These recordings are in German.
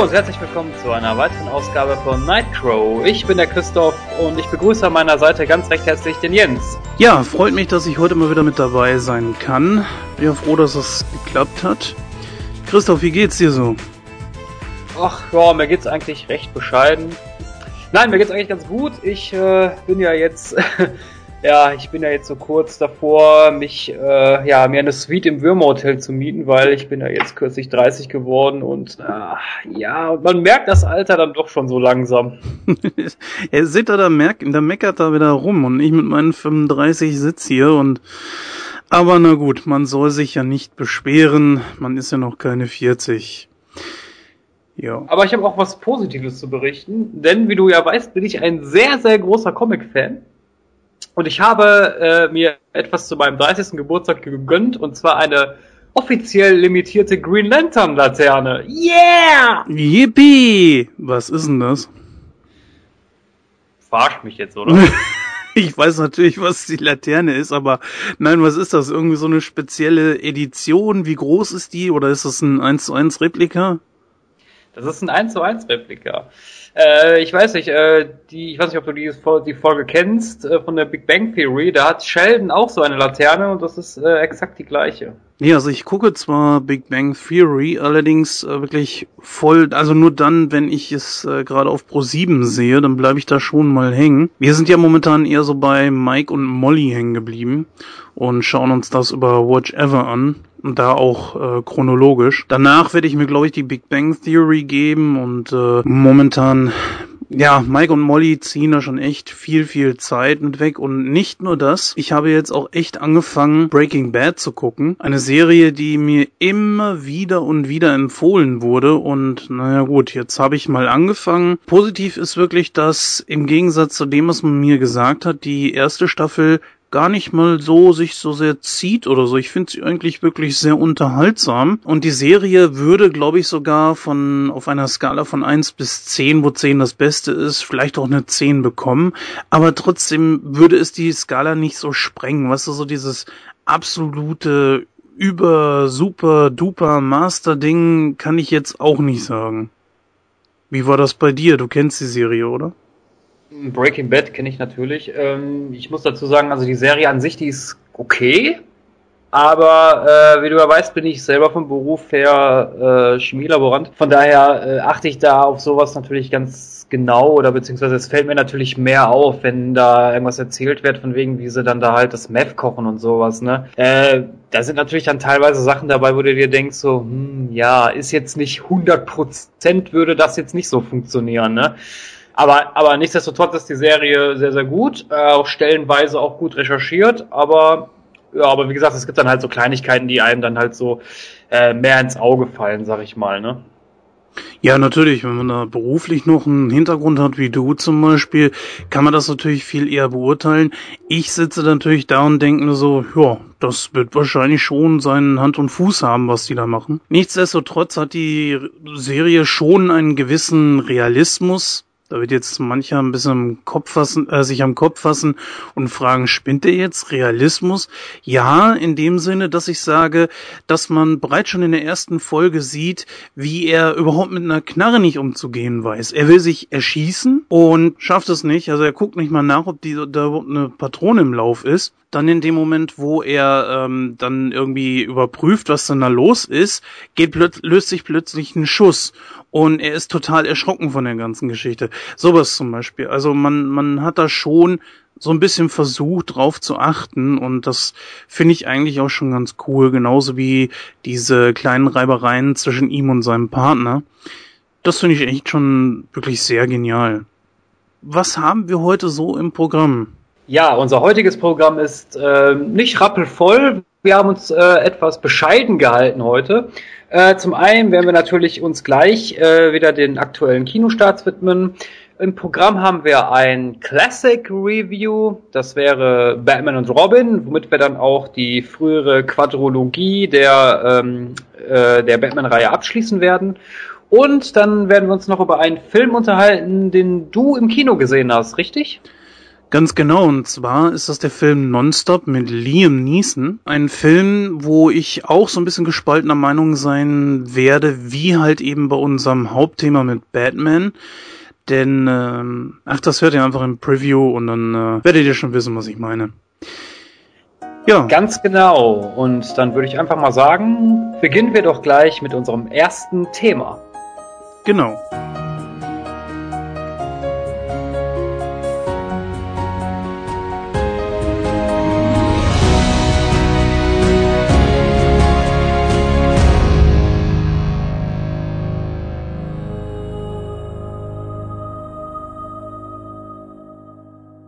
Hallo und herzlich willkommen zu einer weiteren Ausgabe von Nightcrow. Ich bin der Christoph und ich begrüße an meiner Seite ganz recht herzlich den Jens. Ja, freut mich, dass ich heute mal wieder mit dabei sein kann. Bin ja froh, dass es geklappt hat. Christoph, wie geht's dir so? Ach ja, mir geht's eigentlich recht bescheiden. Nein, mir geht's eigentlich ganz gut. Ich äh, bin ja jetzt Ja, ich bin ja jetzt so kurz davor, mich, äh, ja, mir eine Suite im Würmerhotel zu mieten, weil ich bin ja jetzt kürzlich 30 geworden und äh, ja, man merkt das Alter dann doch schon so langsam. er seht da, da merkt, da meckert da wieder rum und ich mit meinen 35 sitz hier und aber na gut, man soll sich ja nicht beschweren, man ist ja noch keine 40. Ja. Aber ich habe auch was Positives zu berichten, denn wie du ja weißt, bin ich ein sehr, sehr großer Comic-Fan. Und ich habe äh, mir etwas zu meinem 30. Geburtstag gegönnt, und zwar eine offiziell limitierte Green Lantern Laterne. Yeah! Yippie! Was ist denn das? Verarscht mich jetzt, oder? ich weiß natürlich, was die Laterne ist, aber nein, was ist das? Irgendwie so eine spezielle Edition? Wie groß ist die? Oder ist das ein 1 zu 1 Replika? Das ist ein 1 zu 1 Replika. Äh, ich weiß nicht, äh, die, ich weiß nicht, ob du die, die Folge kennst äh, von der Big Bang Theory. Da hat Sheldon auch so eine Laterne und das ist äh, exakt die gleiche. Ja, also ich gucke zwar Big Bang Theory, allerdings äh, wirklich voll, also nur dann, wenn ich es äh, gerade auf Pro 7 sehe, dann bleibe ich da schon mal hängen. Wir sind ja momentan eher so bei Mike und Molly hängen geblieben und schauen uns das über Watch Ever an und da auch äh, chronologisch. Danach werde ich mir, glaube ich, die Big Bang Theory geben und äh, momentan ja, Mike und Molly ziehen da schon echt viel, viel Zeit mit weg. Und nicht nur das, ich habe jetzt auch echt angefangen, Breaking Bad zu gucken. Eine Serie, die mir immer wieder und wieder empfohlen wurde. Und naja gut, jetzt habe ich mal angefangen. Positiv ist wirklich, dass im Gegensatz zu dem, was man mir gesagt hat, die erste Staffel gar nicht mal so sich so sehr zieht oder so. Ich finde sie eigentlich wirklich sehr unterhaltsam. Und die Serie würde, glaube ich, sogar von auf einer Skala von eins bis zehn, wo zehn das Beste ist, vielleicht auch eine zehn bekommen. Aber trotzdem würde es die Skala nicht so sprengen. Weißt du, so dieses absolute über super duper Master Ding kann ich jetzt auch nicht sagen. Wie war das bei dir? Du kennst die Serie, oder? Breaking Bad kenne ich natürlich. Ähm, ich muss dazu sagen, also die Serie an sich, die ist okay. Aber äh, wie du ja weißt, bin ich selber vom Beruf her äh, Chemielaborant. Von daher äh, achte ich da auf sowas natürlich ganz genau oder beziehungsweise es fällt mir natürlich mehr auf, wenn da irgendwas erzählt wird, von wegen, wie sie dann da halt das Meth kochen und sowas, ne? Äh, da sind natürlich dann teilweise Sachen dabei, wo du dir denkst, so, hm, ja, ist jetzt nicht 100% würde das jetzt nicht so funktionieren, ne? Aber, aber nichtsdestotrotz ist die Serie sehr, sehr gut, äh, auch stellenweise auch gut recherchiert, aber ja, aber wie gesagt, es gibt dann halt so Kleinigkeiten, die einem dann halt so äh, mehr ins Auge fallen, sag ich mal, ne? Ja, natürlich, wenn man da beruflich noch einen Hintergrund hat, wie du zum Beispiel, kann man das natürlich viel eher beurteilen. Ich sitze natürlich da und denke nur so, ja, das wird wahrscheinlich schon seinen Hand und Fuß haben, was die da machen. Nichtsdestotrotz hat die Serie schon einen gewissen Realismus, da wird jetzt mancher ein bisschen Kopf fassen, äh, sich am Kopf fassen und fragen, spinnt er jetzt Realismus? Ja, in dem Sinne, dass ich sage, dass man bereits schon in der ersten Folge sieht, wie er überhaupt mit einer Knarre nicht umzugehen weiß. Er will sich erschießen und schafft es nicht. Also er guckt nicht mal nach, ob die, da überhaupt eine Patrone im Lauf ist. Dann in dem Moment, wo er ähm, dann irgendwie überprüft, was denn da los ist, geht löst sich plötzlich ein Schuss und er ist total erschrocken von der ganzen Geschichte. Sowas zum Beispiel. Also man, man hat da schon so ein bisschen versucht, drauf zu achten und das finde ich eigentlich auch schon ganz cool, genauso wie diese kleinen Reibereien zwischen ihm und seinem Partner. Das finde ich echt schon wirklich sehr genial. Was haben wir heute so im Programm? Ja, unser heutiges Programm ist äh, nicht rappelvoll. Wir haben uns äh, etwas bescheiden gehalten heute. Äh, zum einen werden wir natürlich uns gleich äh, wieder den aktuellen Kinostarts widmen. Im Programm haben wir ein Classic Review, das wäre Batman und Robin, womit wir dann auch die frühere Quadrologie der, ähm, äh, der Batman-Reihe abschließen werden. Und dann werden wir uns noch über einen Film unterhalten, den du im Kino gesehen hast, richtig? Ganz genau, und zwar ist das der Film Nonstop mit Liam Neeson. Ein Film, wo ich auch so ein bisschen gespaltener Meinung sein werde, wie halt eben bei unserem Hauptthema mit Batman. Denn, ähm, ach, das hört ihr einfach im Preview und dann äh, werdet ihr schon wissen, was ich meine. Ja. Ganz genau. Und dann würde ich einfach mal sagen, beginnen wir doch gleich mit unserem ersten Thema. Genau.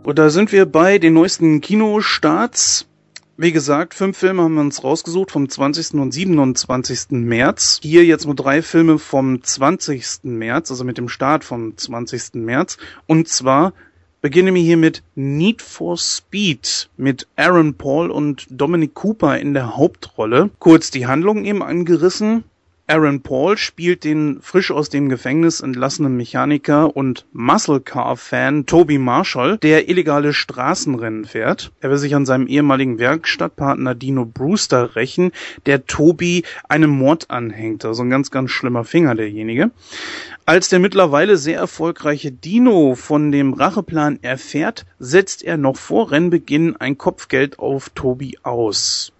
Und da sind wir bei den neuesten Kinostarts. Wie gesagt, fünf Filme haben wir uns rausgesucht vom 20. und 27. März. Hier jetzt nur drei Filme vom 20. März, also mit dem Start vom 20. März. Und zwar beginnen wir hier mit Need for Speed mit Aaron Paul und Dominic Cooper in der Hauptrolle. Kurz die Handlung eben angerissen. Aaron Paul spielt den frisch aus dem Gefängnis entlassenen Mechaniker und Muscle Car Fan Toby Marshall, der illegale Straßenrennen fährt. Er will sich an seinem ehemaligen Werkstattpartner Dino Brewster rächen, der Toby einem Mord anhängt. Also ein ganz, ganz schlimmer Finger derjenige. Als der mittlerweile sehr erfolgreiche Dino von dem Racheplan erfährt, setzt er noch vor Rennbeginn ein Kopfgeld auf Toby aus.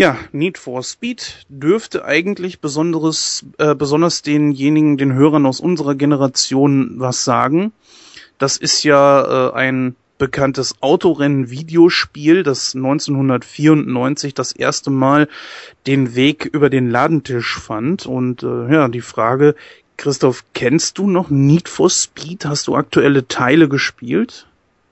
Ja, Need for Speed dürfte eigentlich besonderes, äh, besonders denjenigen, den Hörern aus unserer Generation was sagen. Das ist ja äh, ein bekanntes Autorennen-Videospiel, das 1994 das erste Mal den Weg über den Ladentisch fand. Und äh, ja, die Frage, Christoph, kennst du noch Need for Speed? Hast du aktuelle Teile gespielt?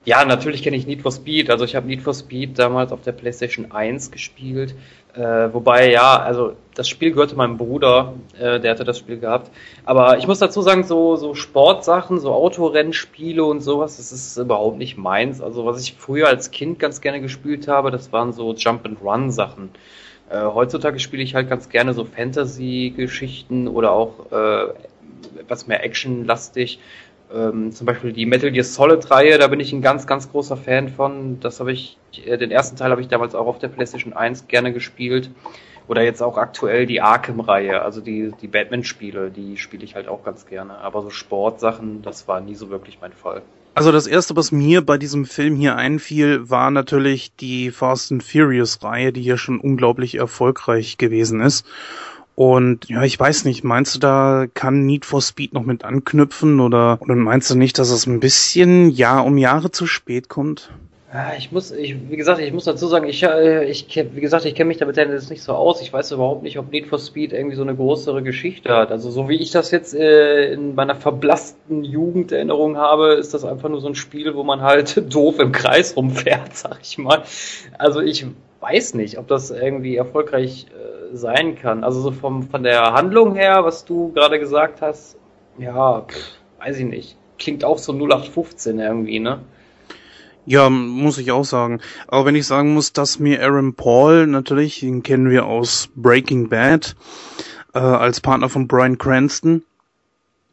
Ja, natürlich kenne ich Need for Speed. Also ich habe Need for Speed damals auf der PlayStation 1 gespielt. Äh, wobei, ja, also das Spiel gehörte meinem Bruder, äh, der hatte das Spiel gehabt. Aber ich muss dazu sagen, so, so Sportsachen, so Autorennspiele und sowas, das ist überhaupt nicht meins. Also was ich früher als Kind ganz gerne gespielt habe, das waren so Jump-and-Run-Sachen. Äh, heutzutage spiele ich halt ganz gerne so Fantasy-Geschichten oder auch äh, etwas mehr actionlastig. Ähm, zum Beispiel die Metal Gear Solid Reihe, da bin ich ein ganz, ganz großer Fan von. Das habe ich, äh, den ersten Teil habe ich damals auch auf der PlayStation 1 gerne gespielt. Oder jetzt auch aktuell die Arkham-Reihe, also die, die Batman-Spiele, die spiele ich halt auch ganz gerne. Aber so Sportsachen, das war nie so wirklich mein Fall. Also das erste, was mir bei diesem Film hier einfiel, war natürlich die Fast and Furious Reihe, die hier schon unglaublich erfolgreich gewesen ist. Und ja, ich weiß nicht, meinst du, da kann Need for Speed noch mit anknüpfen oder, oder meinst du nicht, dass es ein bisschen Jahr um Jahre zu spät kommt? Ich muss, ich, wie gesagt, ich muss dazu sagen, ich, äh, ich wie gesagt, ich kenne mich damit jetzt nicht so aus. Ich weiß überhaupt nicht, ob Need for Speed irgendwie so eine größere Geschichte hat. Also so wie ich das jetzt äh, in meiner verblassten Jugenderinnerung habe, ist das einfach nur so ein Spiel, wo man halt doof im Kreis rumfährt, sag ich mal. Also ich weiß nicht, ob das irgendwie erfolgreich äh, sein kann. Also so vom, von der Handlung her, was du gerade gesagt hast, ja, weiß ich nicht. Klingt auch so 0815 irgendwie, ne? Ja, muss ich auch sagen. Aber wenn ich sagen muss, dass mir Aaron Paul, natürlich, den kennen wir aus Breaking Bad, äh, als Partner von Brian Cranston,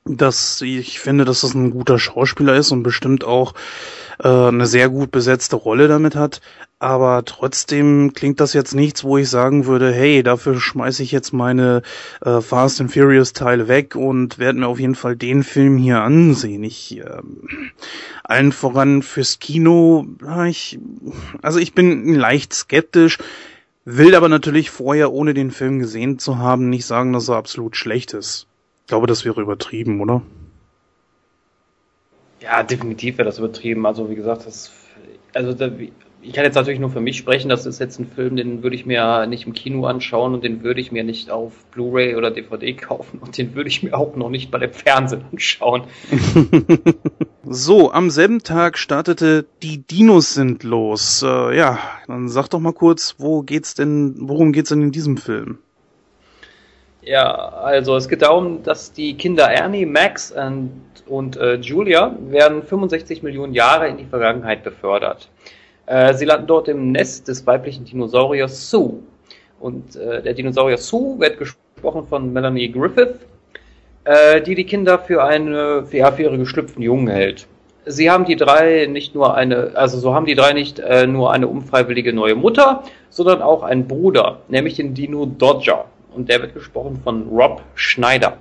dass ich finde, dass das ein guter Schauspieler ist und bestimmt auch äh, eine sehr gut besetzte Rolle damit hat. Aber trotzdem klingt das jetzt nichts, wo ich sagen würde, hey, dafür schmeiße ich jetzt meine äh, Fast and Furious Teile weg und werde mir auf jeden Fall den Film hier ansehen. Ich äh, allen voran fürs Kino, ich, also ich bin leicht skeptisch, will aber natürlich vorher, ohne den Film gesehen zu haben, nicht sagen, dass er absolut schlecht ist. Ich glaube, das wäre übertrieben, oder? Ja, definitiv wäre das übertrieben. Also wie gesagt, das, also da, ich kann jetzt natürlich nur für mich sprechen. Das ist jetzt ein Film, den würde ich mir nicht im Kino anschauen und den würde ich mir nicht auf Blu-ray oder DVD kaufen und den würde ich mir auch noch nicht bei dem Fernsehen anschauen. so, am selben Tag startete Die Dinos sind los. Äh, ja, dann sag doch mal kurz, wo geht's denn, worum geht's denn in diesem Film? Ja, also es geht darum, dass die Kinder Ernie, Max und, und äh, Julia werden 65 Millionen Jahre in die Vergangenheit befördert. Äh, sie landen dort im Nest des weiblichen Dinosauriers Sue. Und äh, der Dinosaurier Sue wird gesprochen von Melanie Griffith, äh, die die Kinder für, eine, für, ja, für ihre geschlüpften Jungen hält. sie haben die drei nicht nur eine, also so haben die drei nicht äh, nur eine unfreiwillige neue Mutter, sondern auch einen Bruder, nämlich den Dino Dodger. Und der wird gesprochen von Rob Schneider.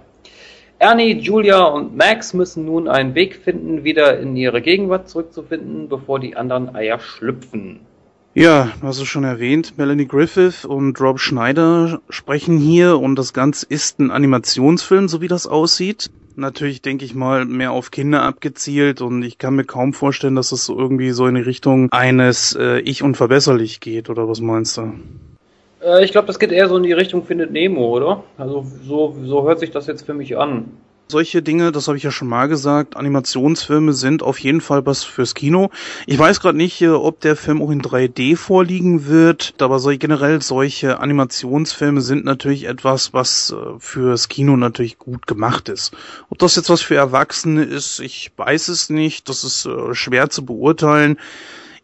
Ernie, Julia und Max müssen nun einen Weg finden, wieder in ihre Gegenwart zurückzufinden, bevor die anderen Eier schlüpfen. Ja, du hast es schon erwähnt, Melanie Griffith und Rob Schneider sprechen hier und das Ganze ist ein Animationsfilm, so wie das aussieht. Natürlich denke ich mal mehr auf Kinder abgezielt und ich kann mir kaum vorstellen, dass es so irgendwie so in die Richtung eines äh, Ich unverbesserlich geht oder was meinst du? Äh, ich glaube, das geht eher so in die Richtung Findet Nemo, oder? Also so, so hört sich das jetzt für mich an. Solche Dinge, das habe ich ja schon mal gesagt, Animationsfilme sind auf jeden Fall was fürs Kino. Ich weiß gerade nicht, äh, ob der Film auch in 3D vorliegen wird, aber so, generell solche Animationsfilme sind natürlich etwas, was äh, fürs Kino natürlich gut gemacht ist. Ob das jetzt was für Erwachsene ist, ich weiß es nicht, das ist äh, schwer zu beurteilen.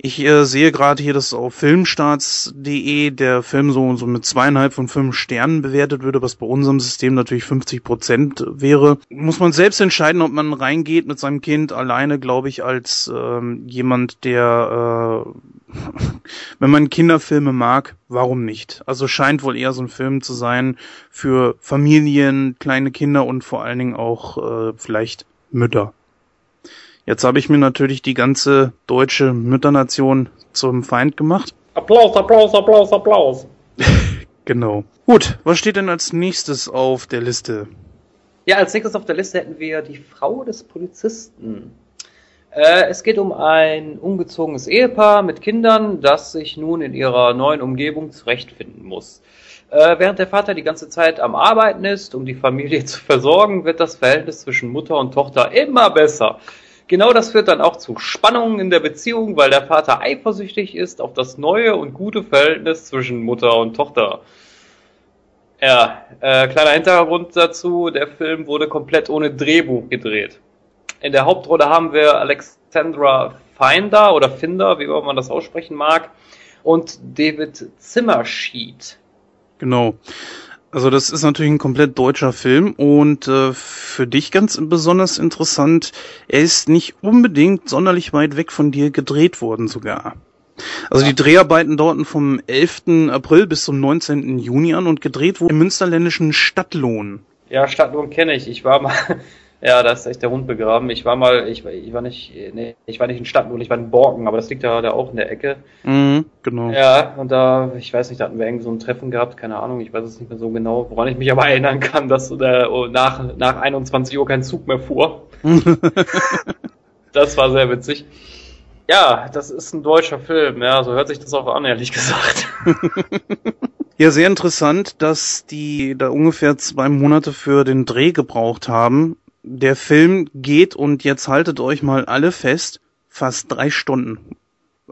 Ich äh, sehe gerade hier, dass auf filmstarts.de der Film so, so mit zweieinhalb von fünf Sternen bewertet würde, was bei unserem System natürlich 50 Prozent wäre. Muss man selbst entscheiden, ob man reingeht mit seinem Kind alleine, glaube ich, als ähm, jemand, der, äh, wenn man Kinderfilme mag, warum nicht? Also scheint wohl eher so ein Film zu sein für Familien, kleine Kinder und vor allen Dingen auch äh, vielleicht Mütter. Jetzt habe ich mir natürlich die ganze deutsche Mütternation zum Feind gemacht. Applaus, Applaus, Applaus, Applaus. genau. Gut, was steht denn als nächstes auf der Liste? Ja, als nächstes auf der Liste hätten wir die Frau des Polizisten. Äh, es geht um ein ungezogenes Ehepaar mit Kindern, das sich nun in ihrer neuen Umgebung zurechtfinden muss. Äh, während der Vater die ganze Zeit am Arbeiten ist, um die Familie zu versorgen, wird das Verhältnis zwischen Mutter und Tochter immer besser. Genau das führt dann auch zu Spannungen in der Beziehung, weil der Vater eifersüchtig ist auf das neue und gute Verhältnis zwischen Mutter und Tochter. Ja, äh, kleiner Hintergrund dazu, der Film wurde komplett ohne Drehbuch gedreht. In der Hauptrolle haben wir Alexandra Finder oder Finder, wie immer man das aussprechen mag, und David Zimmerschied. Genau. Also das ist natürlich ein komplett deutscher Film und äh, für dich ganz besonders interessant, er ist nicht unbedingt sonderlich weit weg von dir gedreht worden sogar. Also die Dreharbeiten dauerten vom 11. April bis zum 19. Juni an und gedreht wurde im münsterländischen Stadtlohn. Ja, Stadtlohn kenne ich. Ich war mal, ja, da ist echt der Hund begraben. Ich war mal, ich, ich war nicht, nee, ich war nicht in Stadtlohn, ich war in Borken, aber das liegt ja da auch in der Ecke. Mhm, genau. Ja, und da, ich weiß nicht, da hatten wir irgendwie so ein Treffen gehabt, keine Ahnung, ich weiß es nicht mehr so genau, woran ich mich aber erinnern kann, dass äh, nach, nach 21 Uhr kein Zug mehr fuhr. das war sehr witzig. Ja, das ist ein deutscher Film, ja, so hört sich das auch an, ehrlich gesagt. Ja, sehr interessant, dass die da ungefähr zwei Monate für den Dreh gebraucht haben der Film geht und jetzt haltet euch mal alle fest, fast drei Stunden.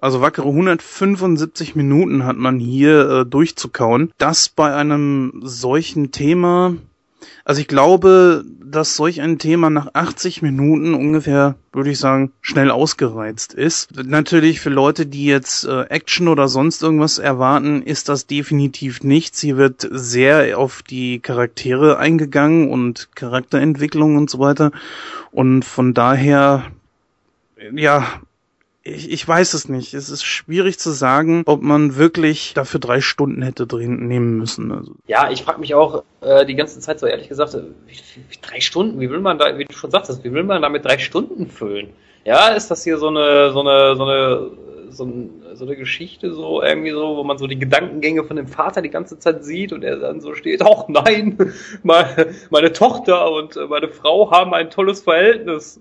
Also wackere 175 Minuten hat man hier äh, durchzukauen. Das bei einem solchen Thema, also ich glaube, dass solch ein Thema nach 80 Minuten ungefähr, würde ich sagen, schnell ausgereizt ist. Natürlich für Leute, die jetzt äh, Action oder sonst irgendwas erwarten, ist das definitiv nichts. Hier wird sehr auf die Charaktere eingegangen und Charakterentwicklung und so weiter. Und von daher, ja, ich, ich weiß es nicht. Es ist schwierig zu sagen, ob man wirklich dafür drei Stunden hätte drin nehmen müssen. Also. Ja, ich frage mich auch äh, die ganze Zeit so ehrlich gesagt, wie, wie, drei Stunden, wie will man da, wie du schon sagtest, wie will man da mit drei Stunden füllen? Ja, ist das hier so eine, so eine, so eine, so, ein, so eine Geschichte so irgendwie so, wo man so die Gedankengänge von dem Vater die ganze Zeit sieht und er dann so steht, ach nein, meine, meine Tochter und meine Frau haben ein tolles Verhältnis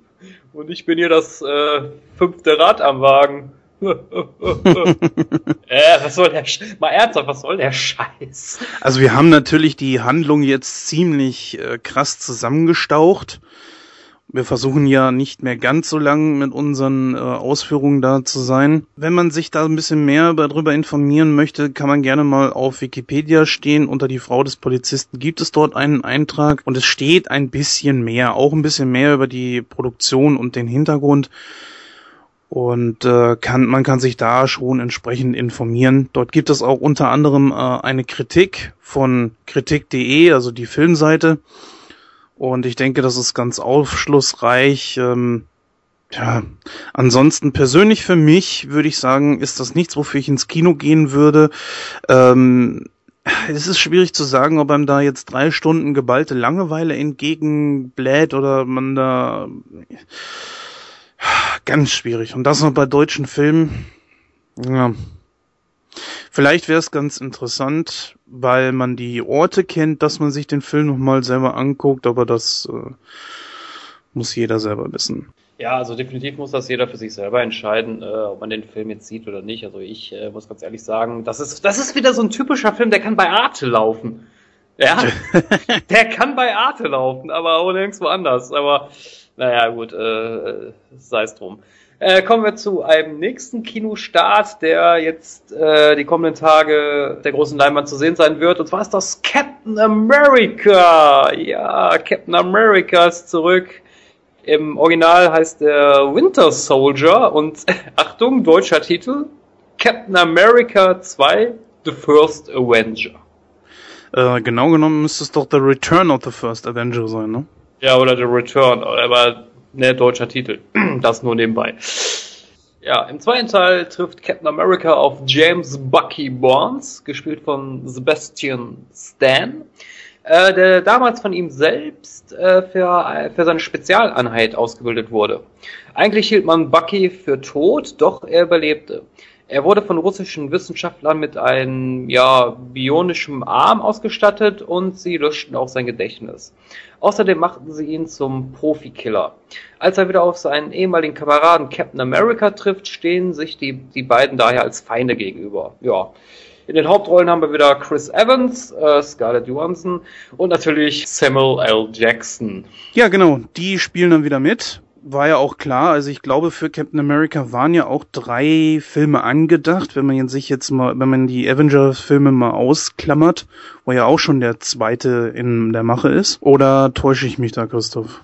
und ich bin hier das äh, fünfte Rad am Wagen. äh, was soll der Sch mal ernsthaft, was soll der Scheiß? Also wir haben natürlich die Handlung jetzt ziemlich äh, krass zusammengestaucht. Wir versuchen ja nicht mehr ganz so lang mit unseren äh, Ausführungen da zu sein. Wenn man sich da ein bisschen mehr darüber informieren möchte, kann man gerne mal auf Wikipedia stehen. Unter die Frau des Polizisten gibt es dort einen Eintrag und es steht ein bisschen mehr, auch ein bisschen mehr über die Produktion und den Hintergrund. Und äh, kann, man kann sich da schon entsprechend informieren. Dort gibt es auch unter anderem äh, eine Kritik von kritik.de, also die Filmseite. Und ich denke, das ist ganz aufschlussreich. Ähm, Ja, ansonsten persönlich für mich würde ich sagen, ist das nichts, wofür ich ins Kino gehen würde. Ähm, es ist schwierig zu sagen, ob einem da jetzt drei Stunden geballte Langeweile entgegenbläht oder man da ganz schwierig. Und das noch bei deutschen Filmen. Ja. Vielleicht wäre es ganz interessant, weil man die Orte kennt, dass man sich den Film nochmal selber anguckt, aber das äh, muss jeder selber wissen. Ja, also definitiv muss das jeder für sich selber entscheiden, äh, ob man den Film jetzt sieht oder nicht. Also ich äh, muss ganz ehrlich sagen, das ist, das ist wieder so ein typischer Film, der kann bei Arte laufen. Ja, der kann bei Arte laufen, aber auch nirgends woanders. Aber naja, gut, äh, sei es drum. Äh, kommen wir zu einem nächsten Kinostart, der jetzt äh, die kommenden Tage der großen Leinwand zu sehen sein wird. Und zwar ist das Captain America. Ja, Captain America ist zurück. Im Original heißt er Winter Soldier und Achtung, deutscher Titel, Captain America 2, The First Avenger. Äh, genau genommen müsste es doch The Return of the First Avenger sein, ne? Ja, oder The Return, aber ne, deutscher Titel. das nur nebenbei. Ja, im zweiten Teil trifft Captain America auf James Bucky Barnes, gespielt von Sebastian Stan äh, der damals von ihm selbst äh, für, für seine Spezialeinheit ausgebildet wurde. Eigentlich hielt man Bucky für tot, doch er überlebte. Er wurde von russischen Wissenschaftlern mit einem ja, bionischem Arm ausgestattet und sie löschten auch sein Gedächtnis. Außerdem machten sie ihn zum Profikiller. Als er wieder auf seinen ehemaligen Kameraden Captain America trifft, stehen sich die, die beiden daher als Feinde gegenüber. Ja. In den Hauptrollen haben wir wieder Chris Evans, äh, Scarlett Johansson und natürlich Samuel L. Jackson. Ja, genau, die spielen dann wieder mit. War ja auch klar, also ich glaube, für Captain America waren ja auch drei Filme angedacht, wenn man sich jetzt mal, wenn man die Avengers-Filme mal ausklammert, wo ja auch schon der zweite in der Mache ist. Oder täusche ich mich da, Christoph?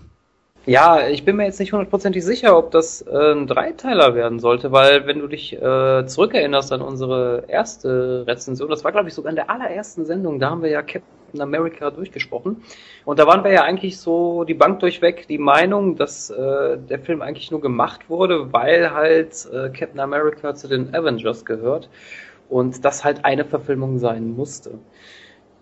Ja, ich bin mir jetzt nicht hundertprozentig sicher, ob das äh, ein Dreiteiler werden sollte, weil wenn du dich äh, zurückerinnerst an unsere erste Rezension, das war glaube ich sogar in der allerersten Sendung, da haben wir ja Captain America durchgesprochen und da waren wir ja eigentlich so die Bank durchweg die Meinung, dass äh, der Film eigentlich nur gemacht wurde, weil halt äh, Captain America zu den Avengers gehört und das halt eine Verfilmung sein musste.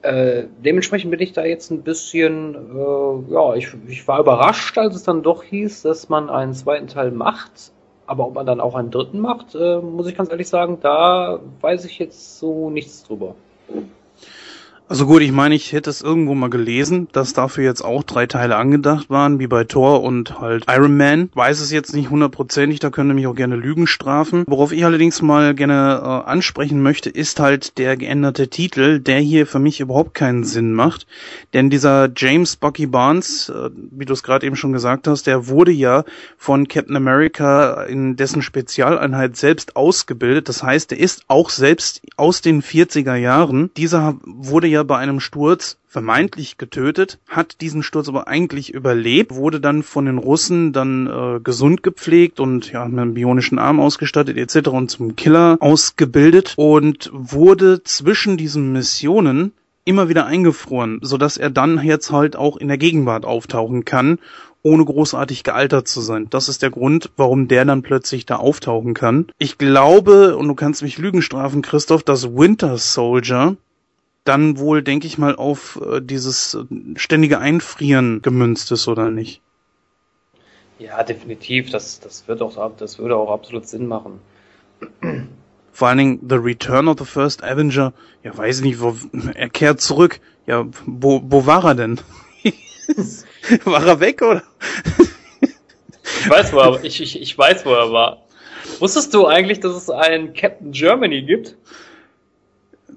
Äh, dementsprechend bin ich da jetzt ein bisschen, äh, ja, ich, ich war überrascht, als es dann doch hieß, dass man einen zweiten Teil macht. Aber ob man dann auch einen dritten macht, äh, muss ich ganz ehrlich sagen, da weiß ich jetzt so nichts drüber. Also gut, ich meine, ich hätte es irgendwo mal gelesen, dass dafür jetzt auch drei Teile angedacht waren, wie bei Thor und halt Iron Man. Weiß es jetzt nicht hundertprozentig, da können mich auch gerne Lügen strafen. Worauf ich allerdings mal gerne äh, ansprechen möchte, ist halt der geänderte Titel, der hier für mich überhaupt keinen Sinn macht. Denn dieser James Bucky Barnes, äh, wie du es gerade eben schon gesagt hast, der wurde ja von Captain America in dessen Spezialeinheit selbst ausgebildet. Das heißt, er ist auch selbst aus den 40er Jahren. Dieser wurde ja bei einem Sturz vermeintlich getötet, hat diesen Sturz aber eigentlich überlebt, wurde dann von den Russen dann äh, gesund gepflegt und ja mit einem bionischen Arm ausgestattet etc. und zum Killer ausgebildet und wurde zwischen diesen Missionen immer wieder eingefroren, so er dann jetzt halt auch in der Gegenwart auftauchen kann, ohne großartig gealtert zu sein. Das ist der Grund, warum der dann plötzlich da auftauchen kann. Ich glaube, und du kannst mich Lügen strafen, Christoph, dass Winter Soldier dann wohl, denke ich mal, auf äh, dieses äh, ständige Einfrieren gemünzt ist, oder nicht? Ja, definitiv. Das, das wird auch, das würde auch absolut Sinn machen. Vor allen Dingen The Return of the First Avenger, ja, weiß ich nicht, wo, er kehrt zurück. Ja, wo, wo war er denn? war er weg, oder? ich weiß, wo er, ich, ich, ich weiß, wo er war. Wusstest du eigentlich, dass es einen Captain Germany gibt?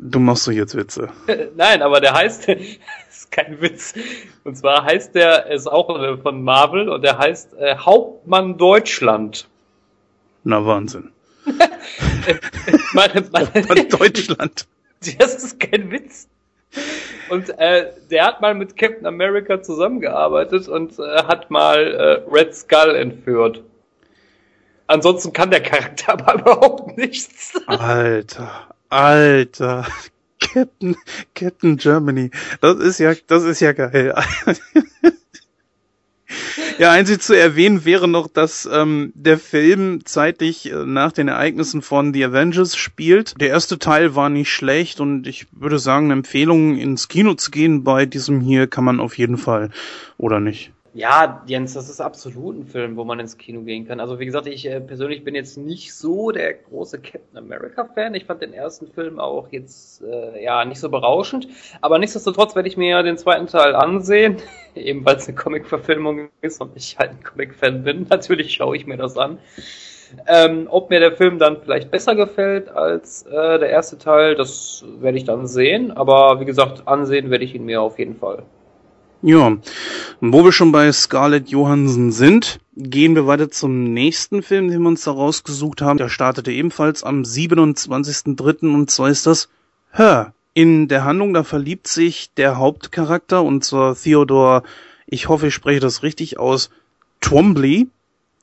Du machst doch jetzt Witze. Nein, aber der heißt, ist kein Witz. Und zwar heißt der, ist auch von Marvel und der heißt äh, Hauptmann Deutschland. Na Wahnsinn. meine, meine, Hauptmann Deutschland. Das ist kein Witz. Und äh, der hat mal mit Captain America zusammengearbeitet und äh, hat mal äh, Red Skull entführt. Ansonsten kann der Charakter aber überhaupt nichts. Alter, Alter. Captain, Captain Germany. Das ist ja, das ist ja geil. Ja, einzig zu erwähnen wäre noch, dass ähm, der Film zeitlich äh, nach den Ereignissen von The Avengers spielt. Der erste Teil war nicht schlecht und ich würde sagen, eine Empfehlung ins Kino zu gehen bei diesem hier kann man auf jeden Fall, oder nicht? Ja, Jens, das ist absolut ein Film, wo man ins Kino gehen kann. Also wie gesagt, ich äh, persönlich bin jetzt nicht so der große Captain America-Fan. Ich fand den ersten Film auch jetzt äh, ja nicht so berauschend. Aber nichtsdestotrotz werde ich mir den zweiten Teil ansehen, eben weil es eine Comic-Verfilmung ist und ich halt ein Comic-Fan bin. Natürlich schaue ich mir das an. Ähm, ob mir der Film dann vielleicht besser gefällt als äh, der erste Teil, das werde ich dann sehen. Aber wie gesagt, ansehen werde ich ihn mir auf jeden Fall. Ja, wo wir schon bei Scarlett Johansson sind, gehen wir weiter zum nächsten Film, den wir uns da rausgesucht haben. Der startete ebenfalls am 27.03. und zwar ist das Her. In der Handlung, da verliebt sich der Hauptcharakter und zwar Theodore, ich hoffe, ich spreche das richtig aus, Twombly,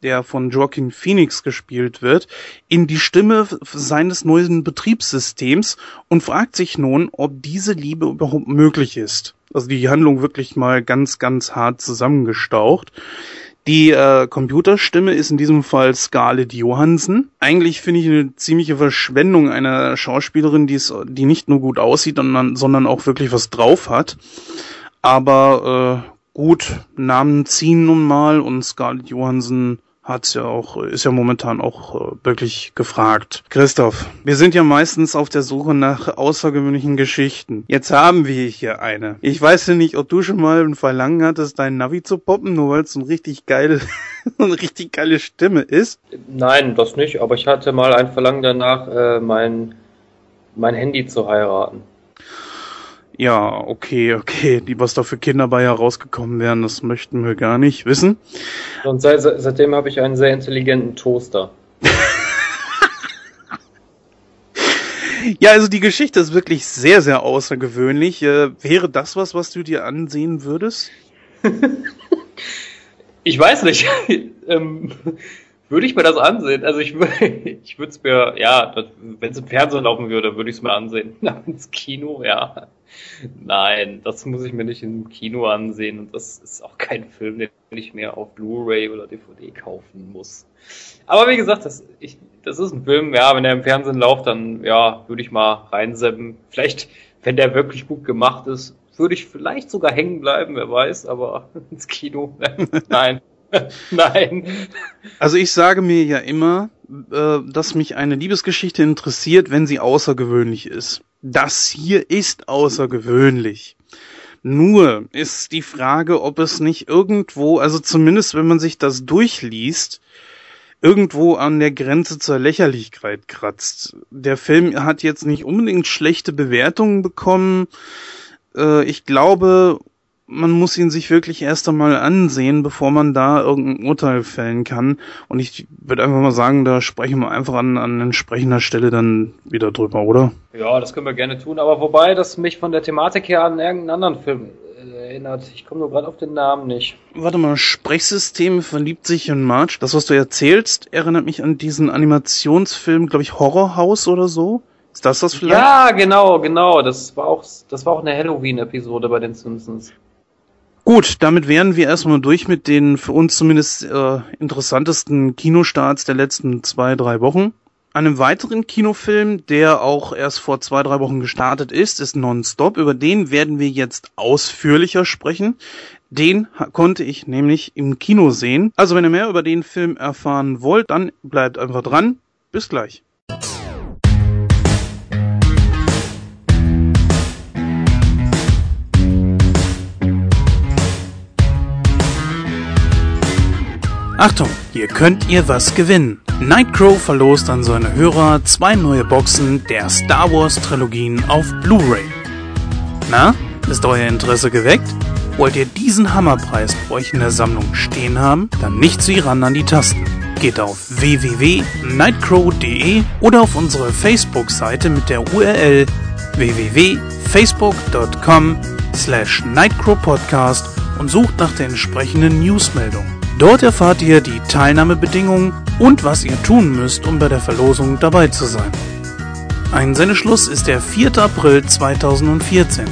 der von Joaquin Phoenix gespielt wird, in die Stimme seines neuen Betriebssystems und fragt sich nun, ob diese Liebe überhaupt möglich ist also die Handlung wirklich mal ganz, ganz hart zusammengestaucht. Die äh, Computerstimme ist in diesem Fall Scarlett Johansson. Eigentlich finde ich eine ziemliche Verschwendung einer Schauspielerin, die, die nicht nur gut aussieht, sondern, sondern auch wirklich was drauf hat. Aber äh, gut, Namen ziehen nun mal und Scarlett Johansson hat's ja auch, ist ja momentan auch äh, wirklich gefragt. Christoph, wir sind ja meistens auf der Suche nach außergewöhnlichen Geschichten. Jetzt haben wir hier eine. Ich weiß ja nicht, ob du schon mal ein Verlangen hattest, dein Navi zu poppen, nur weil es ein richtig geile, eine richtig geile Stimme ist. Nein, das nicht, aber ich hatte mal ein Verlangen danach, äh, mein, mein Handy zu heiraten. Ja, okay, okay. Die, was da für Kinder bei herausgekommen wären, das möchten wir gar nicht wissen. Und seit, seitdem habe ich einen sehr intelligenten Toaster. ja, also die Geschichte ist wirklich sehr, sehr außergewöhnlich. Äh, wäre das was, was du dir ansehen würdest? ich weiß nicht. ähm, würde ich mir das ansehen? Also ich, ich würde es mir, ja, wenn es im Fernsehen laufen würde, würde ich es mir ansehen. ins Kino, ja. Nein, das muss ich mir nicht im Kino ansehen und das ist auch kein Film, den ich mir auf Blu-ray oder DVD kaufen muss. Aber wie gesagt, das, ich, das ist ein Film, ja, wenn er im Fernsehen läuft, dann ja, würde ich mal reinseppen. Vielleicht, wenn der wirklich gut gemacht ist, würde ich vielleicht sogar hängen bleiben, wer weiß, aber ins Kino, nein. Nein. Also ich sage mir ja immer, äh, dass mich eine Liebesgeschichte interessiert, wenn sie außergewöhnlich ist. Das hier ist außergewöhnlich. Nur ist die Frage, ob es nicht irgendwo, also zumindest wenn man sich das durchliest, irgendwo an der Grenze zur Lächerlichkeit kratzt. Der Film hat jetzt nicht unbedingt schlechte Bewertungen bekommen. Äh, ich glaube, man muss ihn sich wirklich erst einmal ansehen, bevor man da irgendein Urteil fällen kann. Und ich würde einfach mal sagen, da sprechen wir einfach an, an entsprechender Stelle dann wieder drüber, oder? Ja, das können wir gerne tun. Aber wobei das mich von der Thematik her an irgendeinen anderen Film äh, erinnert. Ich komme nur gerade auf den Namen nicht. Warte mal, Sprechsystem verliebt sich in March. Das, was du erzählst, erinnert mich an diesen Animationsfilm, glaube ich, Horrorhaus oder so. Ist das das vielleicht? Ja, genau, genau. Das war auch, das war auch eine Halloween-Episode bei den Simpsons. Gut, damit wären wir erstmal durch mit den für uns zumindest äh, interessantesten Kinostarts der letzten zwei, drei Wochen. Einem weiteren Kinofilm, der auch erst vor zwei, drei Wochen gestartet ist, ist Nonstop. Über den werden wir jetzt ausführlicher sprechen. Den konnte ich nämlich im Kino sehen. Also wenn ihr mehr über den Film erfahren wollt, dann bleibt einfach dran. Bis gleich. Achtung, hier könnt ihr was gewinnen. Nightcrow verlost an seine Hörer zwei neue Boxen der Star Wars Trilogien auf Blu-ray. Na, ist euer Interesse geweckt? Wollt ihr diesen Hammerpreis bei euch in der Sammlung stehen haben? Dann nicht zu ran an die Tasten. Geht auf www.nightcrow.de oder auf unsere Facebook-Seite mit der URL www.facebook.com slash nightcrowpodcast und sucht nach der entsprechenden Newsmeldung. Dort erfahrt ihr die Teilnahmebedingungen und was ihr tun müsst, um bei der Verlosung dabei zu sein. Einsendeschluss ist der 4. April 2014.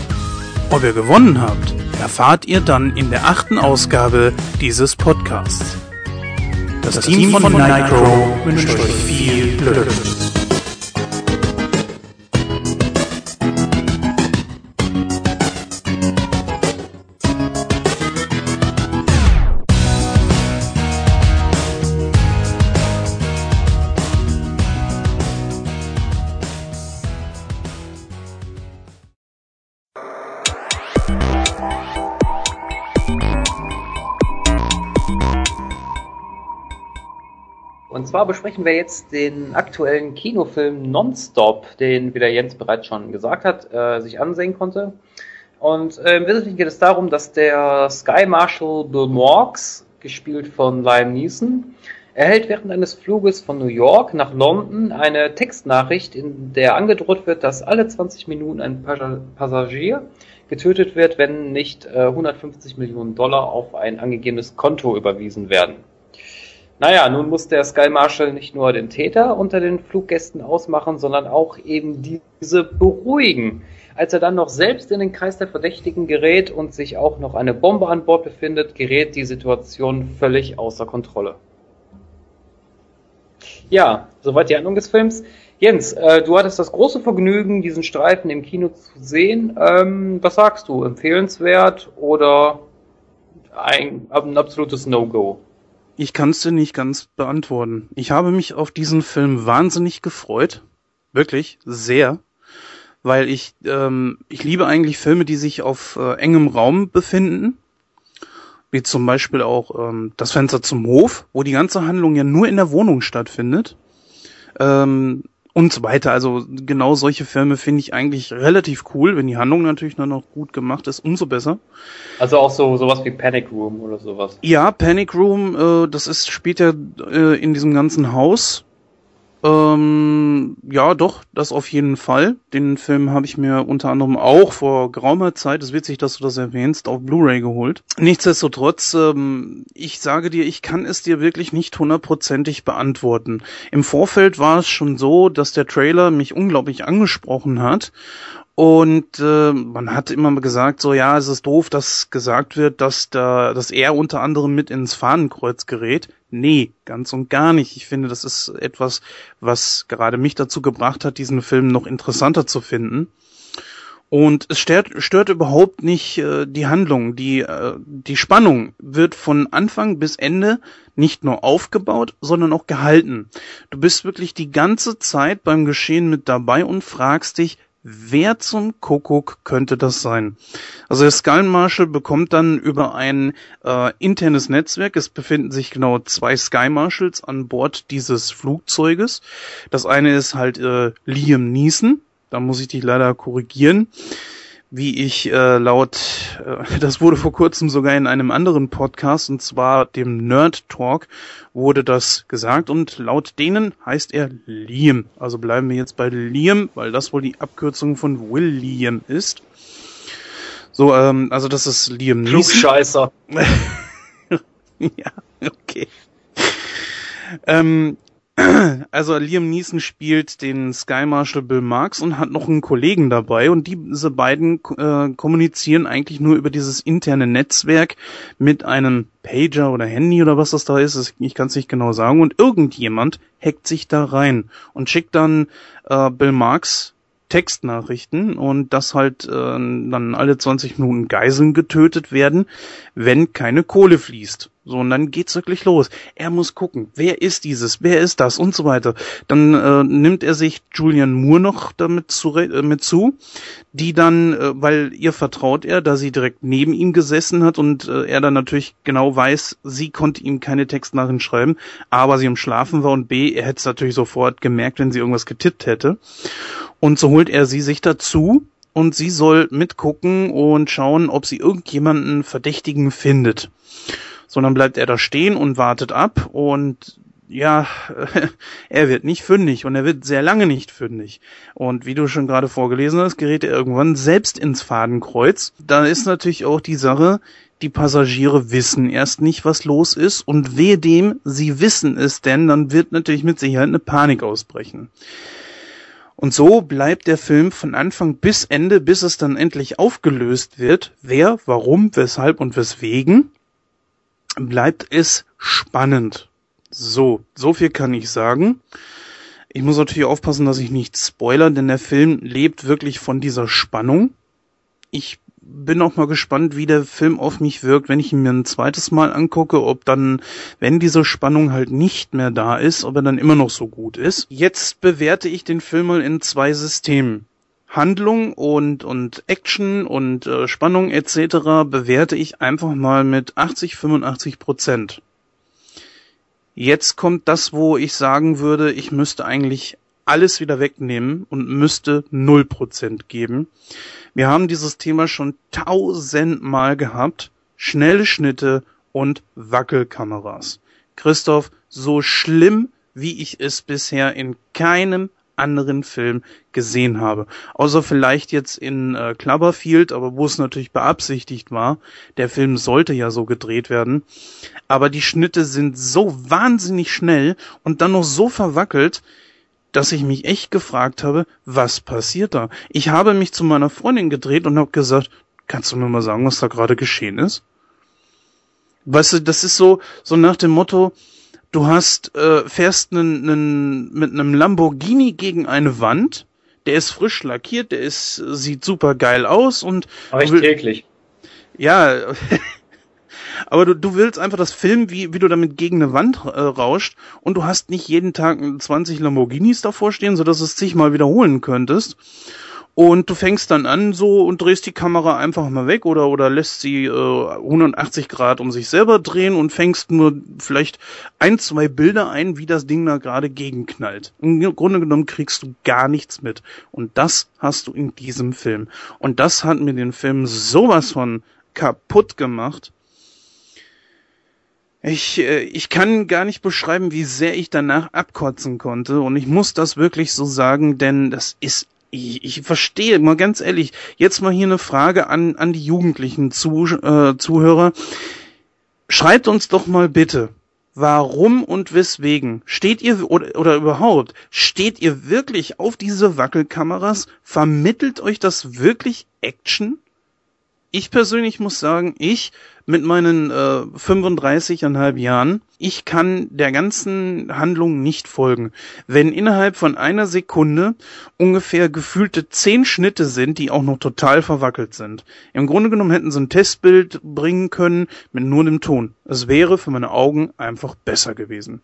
Ob ihr gewonnen habt, erfahrt ihr dann in der achten Ausgabe dieses Podcasts. Das, das Team, Team von, von Nitro wünscht euch viel Glück. Zwar besprechen wir jetzt den aktuellen Kinofilm Nonstop, den, wie der Jens bereits schon gesagt hat, äh, sich ansehen konnte. Und äh, im Wesentlichen geht es darum, dass der Sky Marshal Bill Morgs, gespielt von Liam Neeson, erhält während eines Fluges von New York nach London eine Textnachricht, in der angedroht wird, dass alle 20 Minuten ein Passagier getötet wird, wenn nicht äh, 150 Millionen Dollar auf ein angegebenes Konto überwiesen werden. Naja, nun muss der Sky Marshal nicht nur den Täter unter den Fluggästen ausmachen, sondern auch eben diese beruhigen. Als er dann noch selbst in den Kreis der Verdächtigen gerät und sich auch noch eine Bombe an Bord befindet, gerät die Situation völlig außer Kontrolle. Ja, soweit die Handlung des Films. Jens, äh, du hattest das große Vergnügen, diesen Streifen im Kino zu sehen. Ähm, was sagst du? Empfehlenswert oder ein, ein absolutes No-Go? Ich kann es dir nicht ganz beantworten. Ich habe mich auf diesen Film wahnsinnig gefreut. Wirklich, sehr. Weil ich, ähm, ich liebe eigentlich Filme, die sich auf äh, engem Raum befinden. Wie zum Beispiel auch ähm, Das Fenster zum Hof, wo die ganze Handlung ja nur in der Wohnung stattfindet. Ähm, und so weiter. Also genau solche Filme finde ich eigentlich relativ cool. Wenn die Handlung natürlich dann noch gut gemacht ist, umso besser. Also auch so sowas wie Panic Room oder sowas. Ja, Panic Room, äh, das ist spielt ja äh, in diesem ganzen Haus ähm, ja, doch, das auf jeden Fall. Den Film habe ich mir unter anderem auch vor geraumer Zeit, es witzig, dass du das erwähnst, auf Blu-ray geholt. Nichtsdestotrotz, ähm, ich sage dir, ich kann es dir wirklich nicht hundertprozentig beantworten. Im Vorfeld war es schon so, dass der Trailer mich unglaublich angesprochen hat und äh, man hat immer gesagt, so ja, es ist doof, dass gesagt wird, dass da, dass er unter anderem mit ins Fahnenkreuz gerät. Nee, ganz und gar nicht. Ich finde, das ist etwas, was gerade mich dazu gebracht hat, diesen Film noch interessanter zu finden. Und es stört, stört überhaupt nicht äh, die Handlung. Die, äh, die Spannung wird von Anfang bis Ende nicht nur aufgebaut, sondern auch gehalten. Du bist wirklich die ganze Zeit beim Geschehen mit dabei und fragst dich, Wer zum Kuckuck könnte das sein? Also der Skull Marshal bekommt dann über ein äh, internes Netzwerk, es befinden sich genau zwei Sky Marshals an Bord dieses Flugzeuges. Das eine ist halt äh, Liam Neeson, da muss ich dich leider korrigieren wie ich äh, laut, äh, das wurde vor kurzem sogar in einem anderen Podcast, und zwar dem Nerd Talk, wurde das gesagt und laut denen heißt er Liam. Also bleiben wir jetzt bei Liam, weil das wohl die Abkürzung von William ist. So, ähm, also das ist Liam Neeson. Klugscheißer. ja, okay. Ähm, also Liam Neeson spielt den Sky Marshal Bill Marks und hat noch einen Kollegen dabei und diese beiden äh, kommunizieren eigentlich nur über dieses interne Netzwerk mit einem Pager oder Handy oder was das da ist, ich kann es nicht genau sagen und irgendjemand hackt sich da rein und schickt dann äh, Bill Marks Textnachrichten und dass halt äh, dann alle 20 Minuten Geiseln getötet werden, wenn keine Kohle fließt. So, und dann geht's wirklich los. Er muss gucken, wer ist dieses, wer ist das und so weiter. Dann äh, nimmt er sich Julian Moore noch damit zu, äh, mit zu, die dann, äh, weil ihr vertraut er, da sie direkt neben ihm gesessen hat und äh, er dann natürlich genau weiß, sie konnte ihm keine Textnachrichten schreiben, aber sie im Schlafen war und B, er hätte es natürlich sofort gemerkt, wenn sie irgendwas getippt hätte. Und so holt er sie sich dazu und sie soll mitgucken und schauen, ob sie irgendjemanden Verdächtigen findet sondern bleibt er da stehen und wartet ab und ja, er wird nicht fündig und er wird sehr lange nicht fündig. Und wie du schon gerade vorgelesen hast, gerät er irgendwann selbst ins Fadenkreuz. Da ist natürlich auch die Sache, die Passagiere wissen erst nicht, was los ist und wehe dem, sie wissen es denn, dann wird natürlich mit Sicherheit eine Panik ausbrechen. Und so bleibt der Film von Anfang bis Ende, bis es dann endlich aufgelöst wird, wer, warum, weshalb und weswegen, bleibt es spannend. So, so viel kann ich sagen. Ich muss natürlich aufpassen, dass ich nicht spoiler, denn der Film lebt wirklich von dieser Spannung. Ich bin auch mal gespannt, wie der Film auf mich wirkt, wenn ich ihn mir ein zweites Mal angucke, ob dann, wenn diese Spannung halt nicht mehr da ist, ob er dann immer noch so gut ist. Jetzt bewerte ich den Film mal in zwei Systemen. Handlung und, und Action und äh, Spannung etc. bewerte ich einfach mal mit 80, 85 Prozent. Jetzt kommt das, wo ich sagen würde, ich müsste eigentlich alles wieder wegnehmen und müsste 0% geben. Wir haben dieses Thema schon tausendmal gehabt. Schnelle Schnitte und Wackelkameras. Christoph, so schlimm wie ich es bisher in keinem anderen Film gesehen habe. Außer vielleicht jetzt in äh, Cloverfield, aber wo es natürlich beabsichtigt war. Der Film sollte ja so gedreht werden. Aber die Schnitte sind so wahnsinnig schnell und dann noch so verwackelt, dass ich mich echt gefragt habe, was passiert da? Ich habe mich zu meiner Freundin gedreht und habe gesagt, kannst du mir mal sagen, was da gerade geschehen ist? Weißt du, das ist so, so nach dem Motto, du hast, äh, fährst nen, nen, mit einem Lamborghini gegen eine Wand, der ist frisch lackiert, der ist, sieht super geil aus und. Aber ich täglich. Ja, aber du, du willst einfach das Film, wie, wie du damit gegen eine Wand äh, rauscht und du hast nicht jeden Tag 20 Lamborghinis davor stehen, sodass es sich mal wiederholen könntest. Und du fängst dann an so und drehst die Kamera einfach mal weg oder, oder lässt sie äh, 180 Grad um sich selber drehen und fängst nur vielleicht ein, zwei Bilder ein, wie das Ding da gerade gegenknallt. Im Grunde genommen kriegst du gar nichts mit. Und das hast du in diesem Film. Und das hat mir den Film sowas von kaputt gemacht. Ich, äh, ich kann gar nicht beschreiben, wie sehr ich danach abkotzen konnte. Und ich muss das wirklich so sagen, denn das ist ich, ich verstehe, mal ganz ehrlich, jetzt mal hier eine Frage an, an die jugendlichen Zu, äh, Zuhörer. Schreibt uns doch mal bitte, warum und weswegen steht ihr oder, oder überhaupt, steht ihr wirklich auf diese Wackelkameras? Vermittelt euch das wirklich Action? Ich persönlich muss sagen, ich mit meinen äh, 35,5 Jahren, ich kann der ganzen Handlung nicht folgen. Wenn innerhalb von einer Sekunde ungefähr gefühlte zehn Schnitte sind, die auch noch total verwackelt sind. Im Grunde genommen hätten sie ein Testbild bringen können mit nur dem Ton. Es wäre für meine Augen einfach besser gewesen.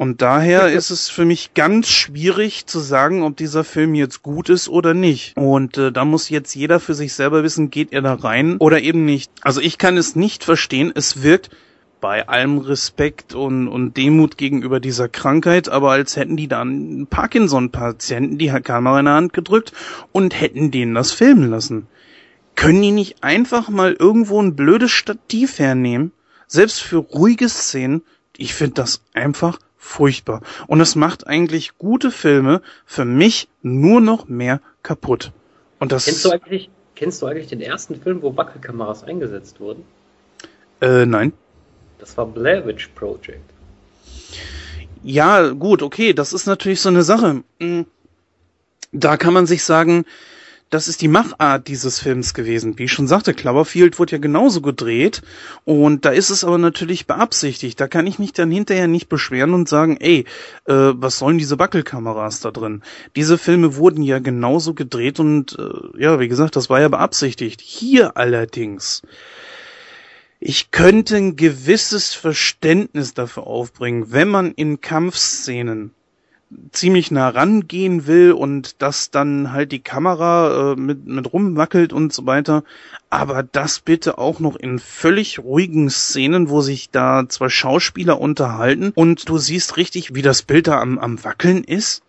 Und daher ist es für mich ganz schwierig zu sagen, ob dieser Film jetzt gut ist oder nicht. Und äh, da muss jetzt jeder für sich selber wissen, geht er da rein oder eben nicht. Also ich kann es nicht verstehen. Es wirkt bei allem Respekt und, und Demut gegenüber dieser Krankheit, aber als hätten die dann einen Parkinson-Patienten die Kamera in der Hand gedrückt und hätten denen das filmen lassen. Können die nicht einfach mal irgendwo ein blödes Stativ hernehmen? Selbst für ruhige Szenen, ich finde das einfach furchtbar. Und es macht eigentlich gute Filme für mich nur noch mehr kaputt. Und das kennst du eigentlich, kennst du eigentlich den ersten Film, wo Wackelkameras eingesetzt wurden? Äh, nein. Das war Blair Witch Project. Ja, gut, okay, das ist natürlich so eine Sache. Hm. Da kann man sich sagen, das ist die Machart dieses Films gewesen. Wie ich schon sagte, Cloverfield wurde ja genauso gedreht und da ist es aber natürlich beabsichtigt. Da kann ich mich dann hinterher nicht beschweren und sagen, ey, äh, was sollen diese Wackelkameras da drin? Diese Filme wurden ja genauso gedreht und äh, ja, wie gesagt, das war ja beabsichtigt. Hier allerdings ich könnte ein gewisses Verständnis dafür aufbringen, wenn man in Kampfszenen ziemlich nah rangehen will und dass dann halt die Kamera äh, mit, mit rumwackelt und so weiter. Aber das bitte auch noch in völlig ruhigen Szenen, wo sich da zwei Schauspieler unterhalten und du siehst richtig, wie das Bild da am, am Wackeln ist.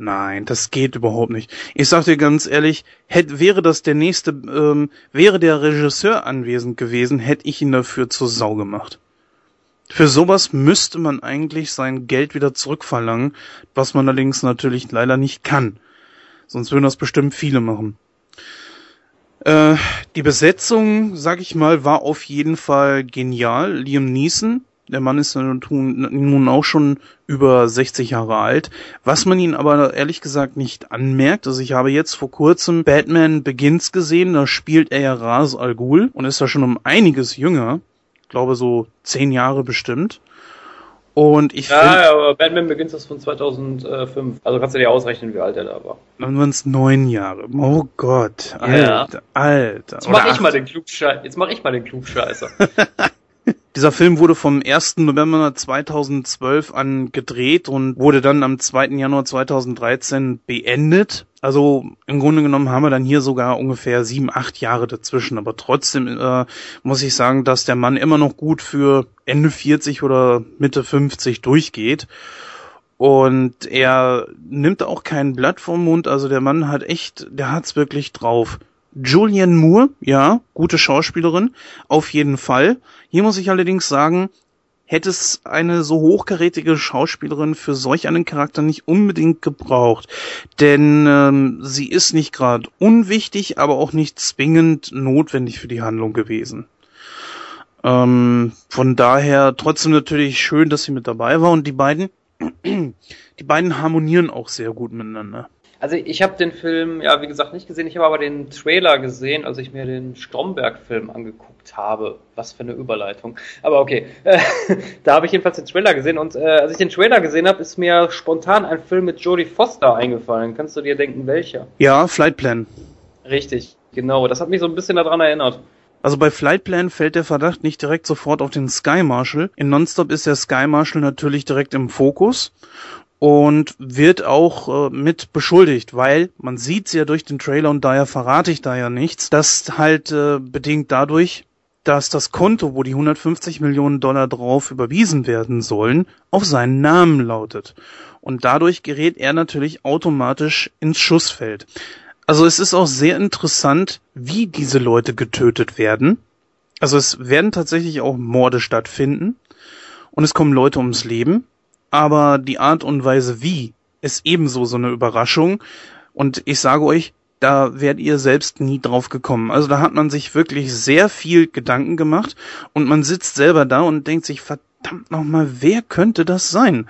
Nein, das geht überhaupt nicht. Ich sag dir ganz ehrlich, hätte, wäre das der nächste, ähm, wäre der Regisseur anwesend gewesen, hätte ich ihn dafür zur Sau gemacht. Für sowas müsste man eigentlich sein Geld wieder zurückverlangen, was man allerdings natürlich leider nicht kann. Sonst würden das bestimmt viele machen. Äh, die Besetzung, sag ich mal, war auf jeden Fall genial. Liam Neeson, Der Mann ist nun auch schon über 60 Jahre alt. Was man ihn aber ehrlich gesagt nicht anmerkt, also ich habe jetzt vor kurzem Batman Begins gesehen, da spielt er ja Ras Al Ghul und ist da schon um einiges jünger. Ich glaube so zehn Jahre bestimmt. Und ich ja, find, ja, aber Batman Begins ist von 2005. Also kannst du dir ausrechnen, wie alt er da war. Dann waren es neun Jahre. Oh Gott, Alter, ja. Alter. Jetzt mach ich mal den Klugscheißer. Jetzt mach ich mal den Klugscheißer. Dieser Film wurde vom 1. November 2012 an gedreht und wurde dann am 2. Januar 2013 beendet. Also im Grunde genommen haben wir dann hier sogar ungefähr sieben, acht Jahre dazwischen. Aber trotzdem äh, muss ich sagen, dass der Mann immer noch gut für Ende 40 oder Mitte 50 durchgeht. Und er nimmt auch kein Blatt vom Mund. Also der Mann hat echt, der hat's wirklich drauf. Julianne Moore, ja, gute Schauspielerin, auf jeden Fall. Hier muss ich allerdings sagen, hätte es eine so hochkarätige Schauspielerin für solch einen Charakter nicht unbedingt gebraucht. Denn ähm, sie ist nicht gerade unwichtig, aber auch nicht zwingend notwendig für die Handlung gewesen. Ähm, von daher trotzdem natürlich schön, dass sie mit dabei war und die beiden, die beiden harmonieren auch sehr gut miteinander. Also ich habe den Film, ja wie gesagt, nicht gesehen, ich habe aber den Trailer gesehen, als ich mir den Stromberg-Film angeguckt habe. Was für eine Überleitung. Aber okay, äh, da habe ich jedenfalls den Trailer gesehen und äh, als ich den Trailer gesehen habe, ist mir spontan ein Film mit Jodie Foster eingefallen. Kannst du dir denken, welcher? Ja, Flightplan. Richtig, genau. Das hat mich so ein bisschen daran erinnert. Also bei Flightplan fällt der Verdacht nicht direkt sofort auf den Sky Marshal. In Nonstop ist der Sky Marshal natürlich direkt im Fokus und wird auch äh, mit beschuldigt, weil man sieht ja durch den Trailer und daher verrate ich da ja nichts, dass halt äh, bedingt dadurch, dass das Konto, wo die 150 Millionen Dollar drauf überwiesen werden sollen, auf seinen Namen lautet. Und dadurch gerät er natürlich automatisch ins Schussfeld. Also es ist auch sehr interessant, wie diese Leute getötet werden. Also es werden tatsächlich auch Morde stattfinden und es kommen Leute ums Leben aber die Art und Weise wie ist ebenso so eine Überraschung. Und ich sage euch, da werdet ihr selbst nie drauf gekommen. Also da hat man sich wirklich sehr viel Gedanken gemacht und man sitzt selber da und denkt sich, verdammt nochmal, wer könnte das sein?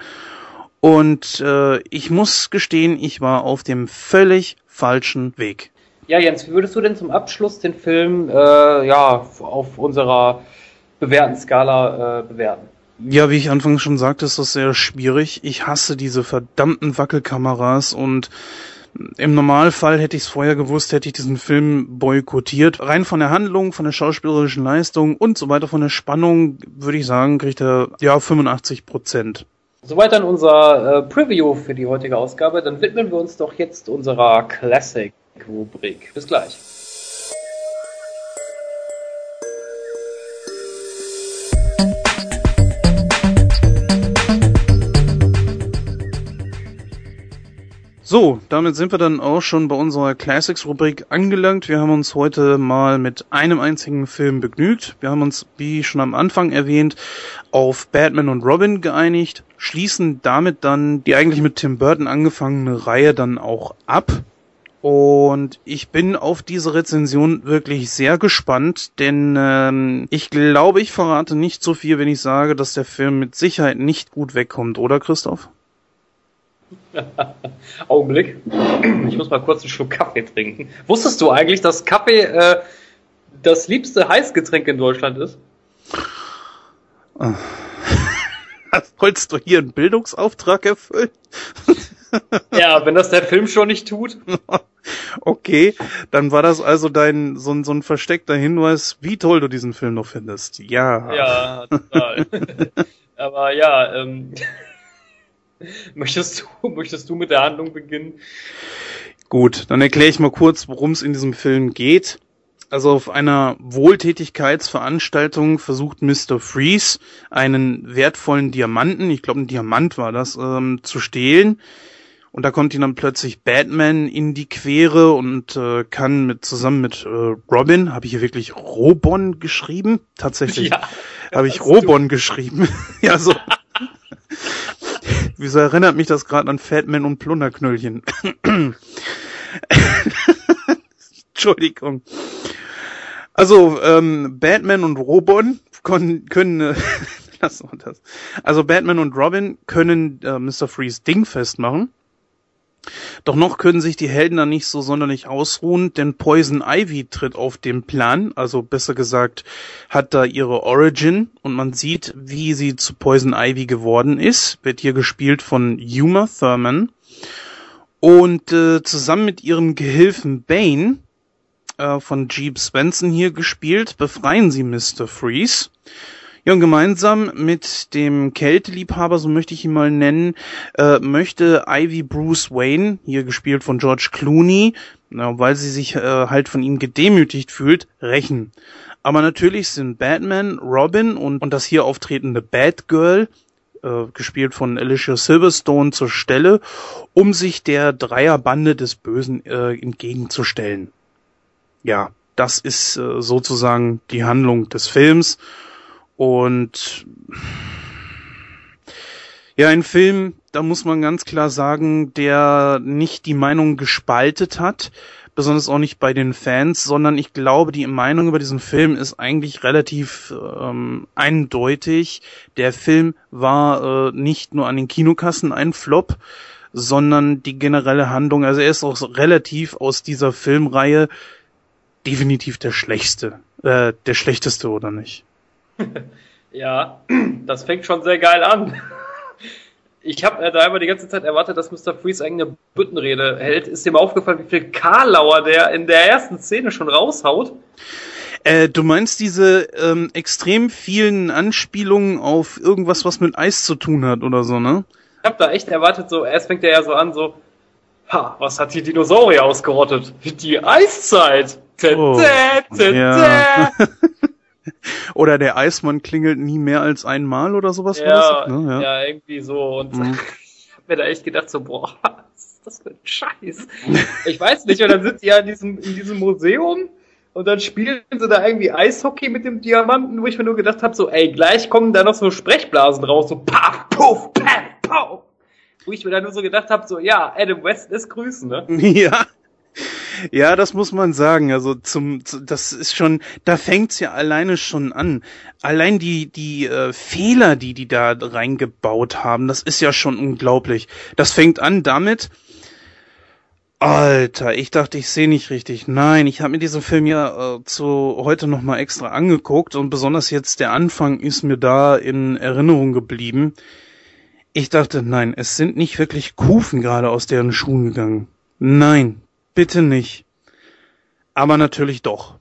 Und äh, ich muss gestehen, ich war auf dem völlig falschen Weg. Ja, Jens, wie würdest du denn zum Abschluss den Film äh, ja auf unserer bewährten Skala äh, bewerten? Ja, wie ich anfangs schon sagte, ist das sehr schwierig. Ich hasse diese verdammten Wackelkameras und im Normalfall hätte ich es vorher gewusst, hätte ich diesen Film boykottiert. Rein von der Handlung, von der schauspielerischen Leistung und so weiter, von der Spannung, würde ich sagen, kriegt er ja 85 Prozent. Soweit dann unser äh, Preview für die heutige Ausgabe. Dann widmen wir uns doch jetzt unserer Classic-Rubrik. Bis gleich. So, damit sind wir dann auch schon bei unserer Classics-Rubrik angelangt. Wir haben uns heute mal mit einem einzigen Film begnügt. Wir haben uns, wie schon am Anfang erwähnt, auf Batman und Robin geeinigt, schließen damit dann die eigentlich mit Tim Burton angefangene Reihe dann auch ab. Und ich bin auf diese Rezension wirklich sehr gespannt, denn ähm, ich glaube, ich verrate nicht so viel, wenn ich sage, dass der Film mit Sicherheit nicht gut wegkommt, oder Christoph? Augenblick. Ich muss mal kurz einen Schluck Kaffee trinken. Wusstest du eigentlich, dass Kaffee äh, das liebste Heißgetränk in Deutschland ist? Wolltest du hier einen Bildungsauftrag erfüllen? ja, wenn das der Film schon nicht tut. Okay, dann war das also dein so, ein so ein versteckter Hinweis, wie toll du diesen Film noch findest. Ja. Ja, total. Aber ja, ähm, möchtest, du, möchtest du mit der Handlung beginnen? Gut, dann erkläre ich mal kurz, worum es in diesem Film geht. Also auf einer Wohltätigkeitsveranstaltung versucht Mr. Freeze einen wertvollen Diamanten, ich glaube ein Diamant war das, ähm, zu stehlen. Und da kommt ihn dann plötzlich Batman in die Quere und äh, kann mit zusammen mit äh, Robin, habe ich hier wirklich Robon geschrieben? Tatsächlich ja, habe ich Robon du. geschrieben. ja, so. Wieso erinnert mich das gerade an Fatman und Plunderknöllchen? Entschuldigung. Also, ähm, Batman und Robon können, können äh, das war das. Also Batman und Robin können äh, Mr. Freeze dingfest machen. Doch noch können sich die Helden da nicht so sonderlich ausruhen, denn Poison Ivy tritt auf den Plan, also besser gesagt, hat da ihre Origin und man sieht, wie sie zu Poison Ivy geworden ist, wird hier gespielt von Uma Thurman und äh, zusammen mit ihrem Gehilfen Bane, äh, von Jeep Spencer hier gespielt, befreien sie Mr. Freeze. Ja, und gemeinsam mit dem Kälteliebhaber, so möchte ich ihn mal nennen, äh, möchte Ivy Bruce Wayne, hier gespielt von George Clooney, na, weil sie sich äh, halt von ihm gedemütigt fühlt, rächen. Aber natürlich sind Batman, Robin und, und das hier auftretende Batgirl äh, gespielt von Alicia Silverstone zur Stelle, um sich der Dreierbande des Bösen äh, entgegenzustellen. Ja, das ist äh, sozusagen die Handlung des Films und ja, ein Film, da muss man ganz klar sagen, der nicht die Meinung gespaltet hat, besonders auch nicht bei den Fans, sondern ich glaube, die Meinung über diesen Film ist eigentlich relativ ähm, eindeutig. Der Film war äh, nicht nur an den Kinokassen ein Flop, sondern die generelle Handlung, also er ist auch relativ aus dieser Filmreihe definitiv der schlechteste, äh, der schlechteste oder nicht? ja, das fängt schon sehr geil an. Ich habe äh, da immer die ganze Zeit erwartet, dass Mr. Freeze eine Büttenrede hält. Ist dir mal aufgefallen, wie viel Karlauer der in der ersten Szene schon raushaut? Äh, du meinst diese ähm, extrem vielen Anspielungen auf irgendwas, was mit Eis zu tun hat oder so, ne? Ich habe da echt erwartet, so erst fängt er ja so an, so, ha, was hat die Dinosaurier ausgerottet? Die Eiszeit. Oh, ja. oder der Eismann klingelt nie mehr als einmal oder sowas. Ja, ne? ja. ja irgendwie so. Und mhm. ich hab mir da echt gedacht, so, boah, was ist das für ein Scheiß? ich weiß nicht, und dann sind sie ja in diesem, in diesem Museum und dann spielen sie da irgendwie Eishockey mit dem Diamanten, wo ich mir nur gedacht habe, so, ey, gleich kommen da noch so Sprechblasen raus, so paf, puff, paf, puff. Wo ich mir dann nur so gedacht habe, so, ja, Adam West ist grüßen, ne? Ja. Ja, das muss man sagen. Also zum, das ist schon, da fängt's ja alleine schon an. Allein die die äh, Fehler, die die da reingebaut haben, das ist ja schon unglaublich. Das fängt an damit. Alter, ich dachte, ich sehe nicht richtig. Nein, ich habe mir diesen Film ja äh, zu heute noch mal extra angeguckt und besonders jetzt der Anfang ist mir da in Erinnerung geblieben. Ich dachte, nein, es sind nicht wirklich Kufen gerade aus deren Schuhen gegangen. Nein, bitte nicht. Aber natürlich doch.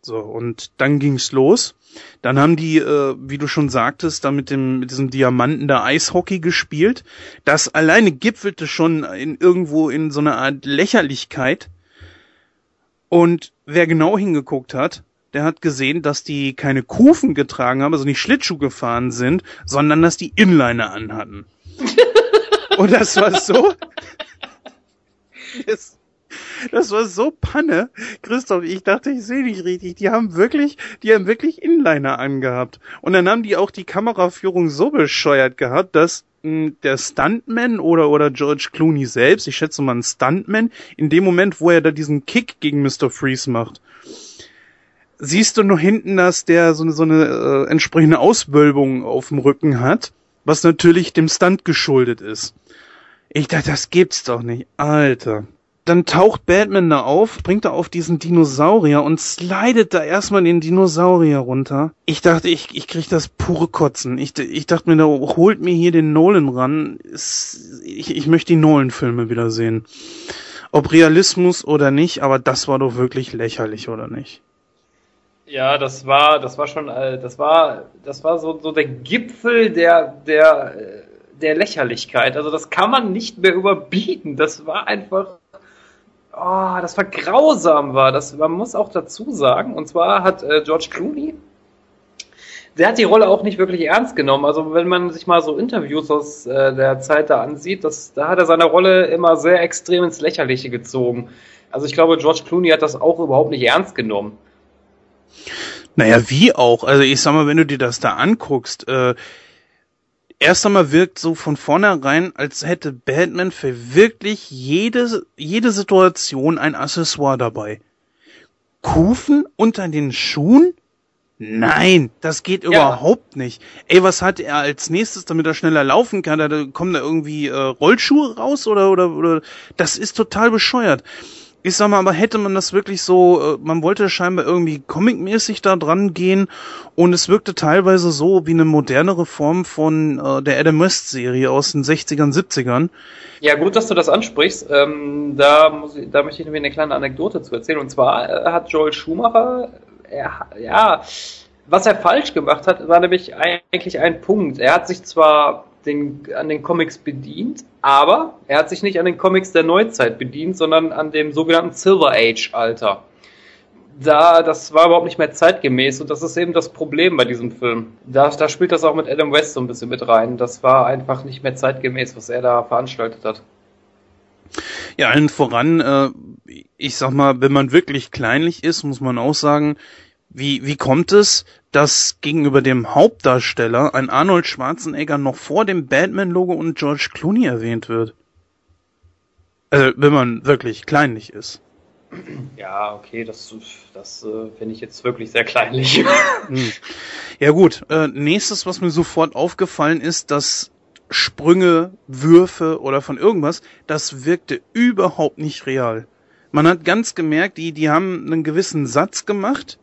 So, und dann ging's los. Dann haben die, äh, wie du schon sagtest, da mit dem, mit diesem Diamanten da Eishockey gespielt. Das alleine gipfelte schon in irgendwo in so einer Art Lächerlichkeit. Und wer genau hingeguckt hat, der hat gesehen, dass die keine Kufen getragen haben, also nicht Schlittschuh gefahren sind, sondern dass die Inliner anhatten. Und das war so. das war so Panne. Christoph, ich dachte, ich sehe nicht richtig. Die haben wirklich, die haben wirklich Inliner angehabt. Und dann haben die auch die Kameraführung so bescheuert gehabt, dass mh, hm, der Stuntman oder, oder George Clooney selbst, ich schätze mal ein Stuntman, in dem Moment, wo er da diesen Kick gegen Mr. Freeze macht, siehst du nur hinten, dass der so eine, so eine äh, entsprechende Auswölbung auf dem Rücken hat, was natürlich dem Stunt geschuldet ist. Ich dachte, das gibt's doch nicht. Alter dann taucht Batman da auf, bringt er auf diesen Dinosaurier und slidet da erstmal den Dinosaurier runter. Ich dachte, ich, ich krieg das pure Kotzen. Ich, ich dachte mir, da holt mir hier den Nolan ran. Ich, ich möchte die Nolan-Filme wieder sehen. Ob Realismus oder nicht, aber das war doch wirklich lächerlich, oder nicht? Ja, das war, das war schon, äh, das war, das war so, so der Gipfel der, der, der Lächerlichkeit. Also das kann man nicht mehr überbieten. Das war einfach oh, das war grausam war. Das, man muss auch dazu sagen. Und zwar hat äh, George Clooney, der hat die Rolle auch nicht wirklich ernst genommen. Also wenn man sich mal so Interviews aus äh, der Zeit da ansieht, das, da hat er seine Rolle immer sehr extrem ins Lächerliche gezogen. Also ich glaube, George Clooney hat das auch überhaupt nicht ernst genommen. Naja, wie auch. Also ich sag mal, wenn du dir das da anguckst, äh, erst einmal wirkt so von vornherein, als hätte Batman für wirklich jede, jede Situation ein Accessoire dabei. Kufen unter den Schuhen? Nein, das geht ja. überhaupt nicht. Ey, was hat er als nächstes, damit er schneller laufen kann? Da kommen da irgendwie äh, Rollschuhe raus oder oder oder das ist total bescheuert ich sag mal, aber hätte man das wirklich so, äh, man wollte scheinbar irgendwie comicmäßig da dran gehen und es wirkte teilweise so wie eine modernere Form von äh, der Adam West Serie aus den 60ern, 70ern. Ja, gut, dass du das ansprichst. Ähm, da, muss ich, da möchte ich nämlich eine kleine Anekdote zu erzählen. Und zwar äh, hat Joel Schumacher, er, ja, was er falsch gemacht hat, war nämlich eigentlich ein Punkt. Er hat sich zwar den, an den Comics bedient, aber er hat sich nicht an den Comics der Neuzeit bedient, sondern an dem sogenannten Silver Age Alter. Da, das war überhaupt nicht mehr zeitgemäß und das ist eben das Problem bei diesem Film. Da, da spielt das auch mit Adam West so ein bisschen mit rein. Das war einfach nicht mehr zeitgemäß, was er da veranstaltet hat. Ja, allen voran, äh, ich sag mal, wenn man wirklich kleinlich ist, muss man auch sagen, wie, wie kommt es, dass gegenüber dem Hauptdarsteller ein Arnold Schwarzenegger noch vor dem Batman-Logo und George Clooney erwähnt wird? Also, wenn man wirklich kleinlich ist. Ja, okay, das, das äh, finde ich jetzt wirklich sehr kleinlich. Hm. Ja gut, äh, nächstes, was mir sofort aufgefallen ist, dass Sprünge, Würfe oder von irgendwas, das wirkte überhaupt nicht real. Man hat ganz gemerkt, die, die haben einen gewissen Satz gemacht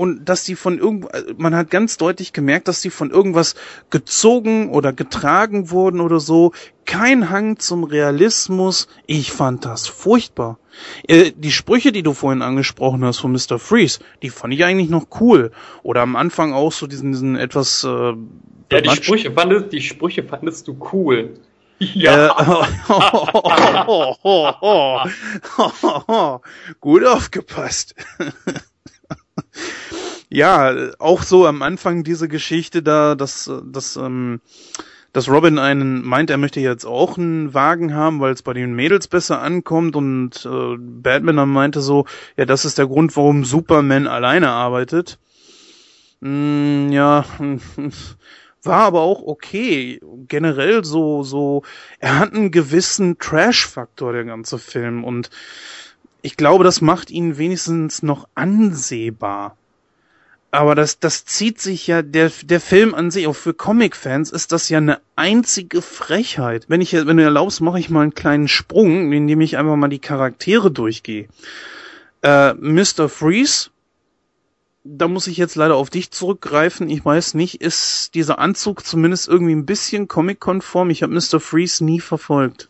und dass die von irgendwo, man hat ganz deutlich gemerkt, dass die von irgendwas gezogen oder getragen wurden oder so. Kein Hang zum Realismus. Ich fand das furchtbar. Äh, die Sprüche, die du vorhin angesprochen hast von Mr. Freeze, die fand ich eigentlich noch cool. Oder am Anfang auch so diesen, diesen etwas, äh, ja, die Sprüche fandest, die Sprüche fandest du cool. Ja. Äh, Gut aufgepasst. ja, auch so am Anfang diese Geschichte da, dass, dass, ähm, dass Robin einen meint, er möchte jetzt auch einen Wagen haben, weil es bei den Mädels besser ankommt und äh, Batman dann meinte so, ja, das ist der Grund, warum Superman alleine arbeitet. Mm, ja, war aber auch okay. Generell so, so, er hat einen gewissen Trash-Faktor, der ganze Film und ich glaube, das macht ihn wenigstens noch ansehbar. Aber das, das zieht sich ja, der, der Film an sich, auch für Comic-Fans ist das ja eine einzige Frechheit. Wenn ich, wenn du erlaubst, mache ich mal einen kleinen Sprung, indem ich einfach mal die Charaktere durchgehe. Äh, Mr. Freeze, da muss ich jetzt leider auf dich zurückgreifen. Ich weiß nicht, ist dieser Anzug zumindest irgendwie ein bisschen comic-konform? Ich habe Mr. Freeze nie verfolgt.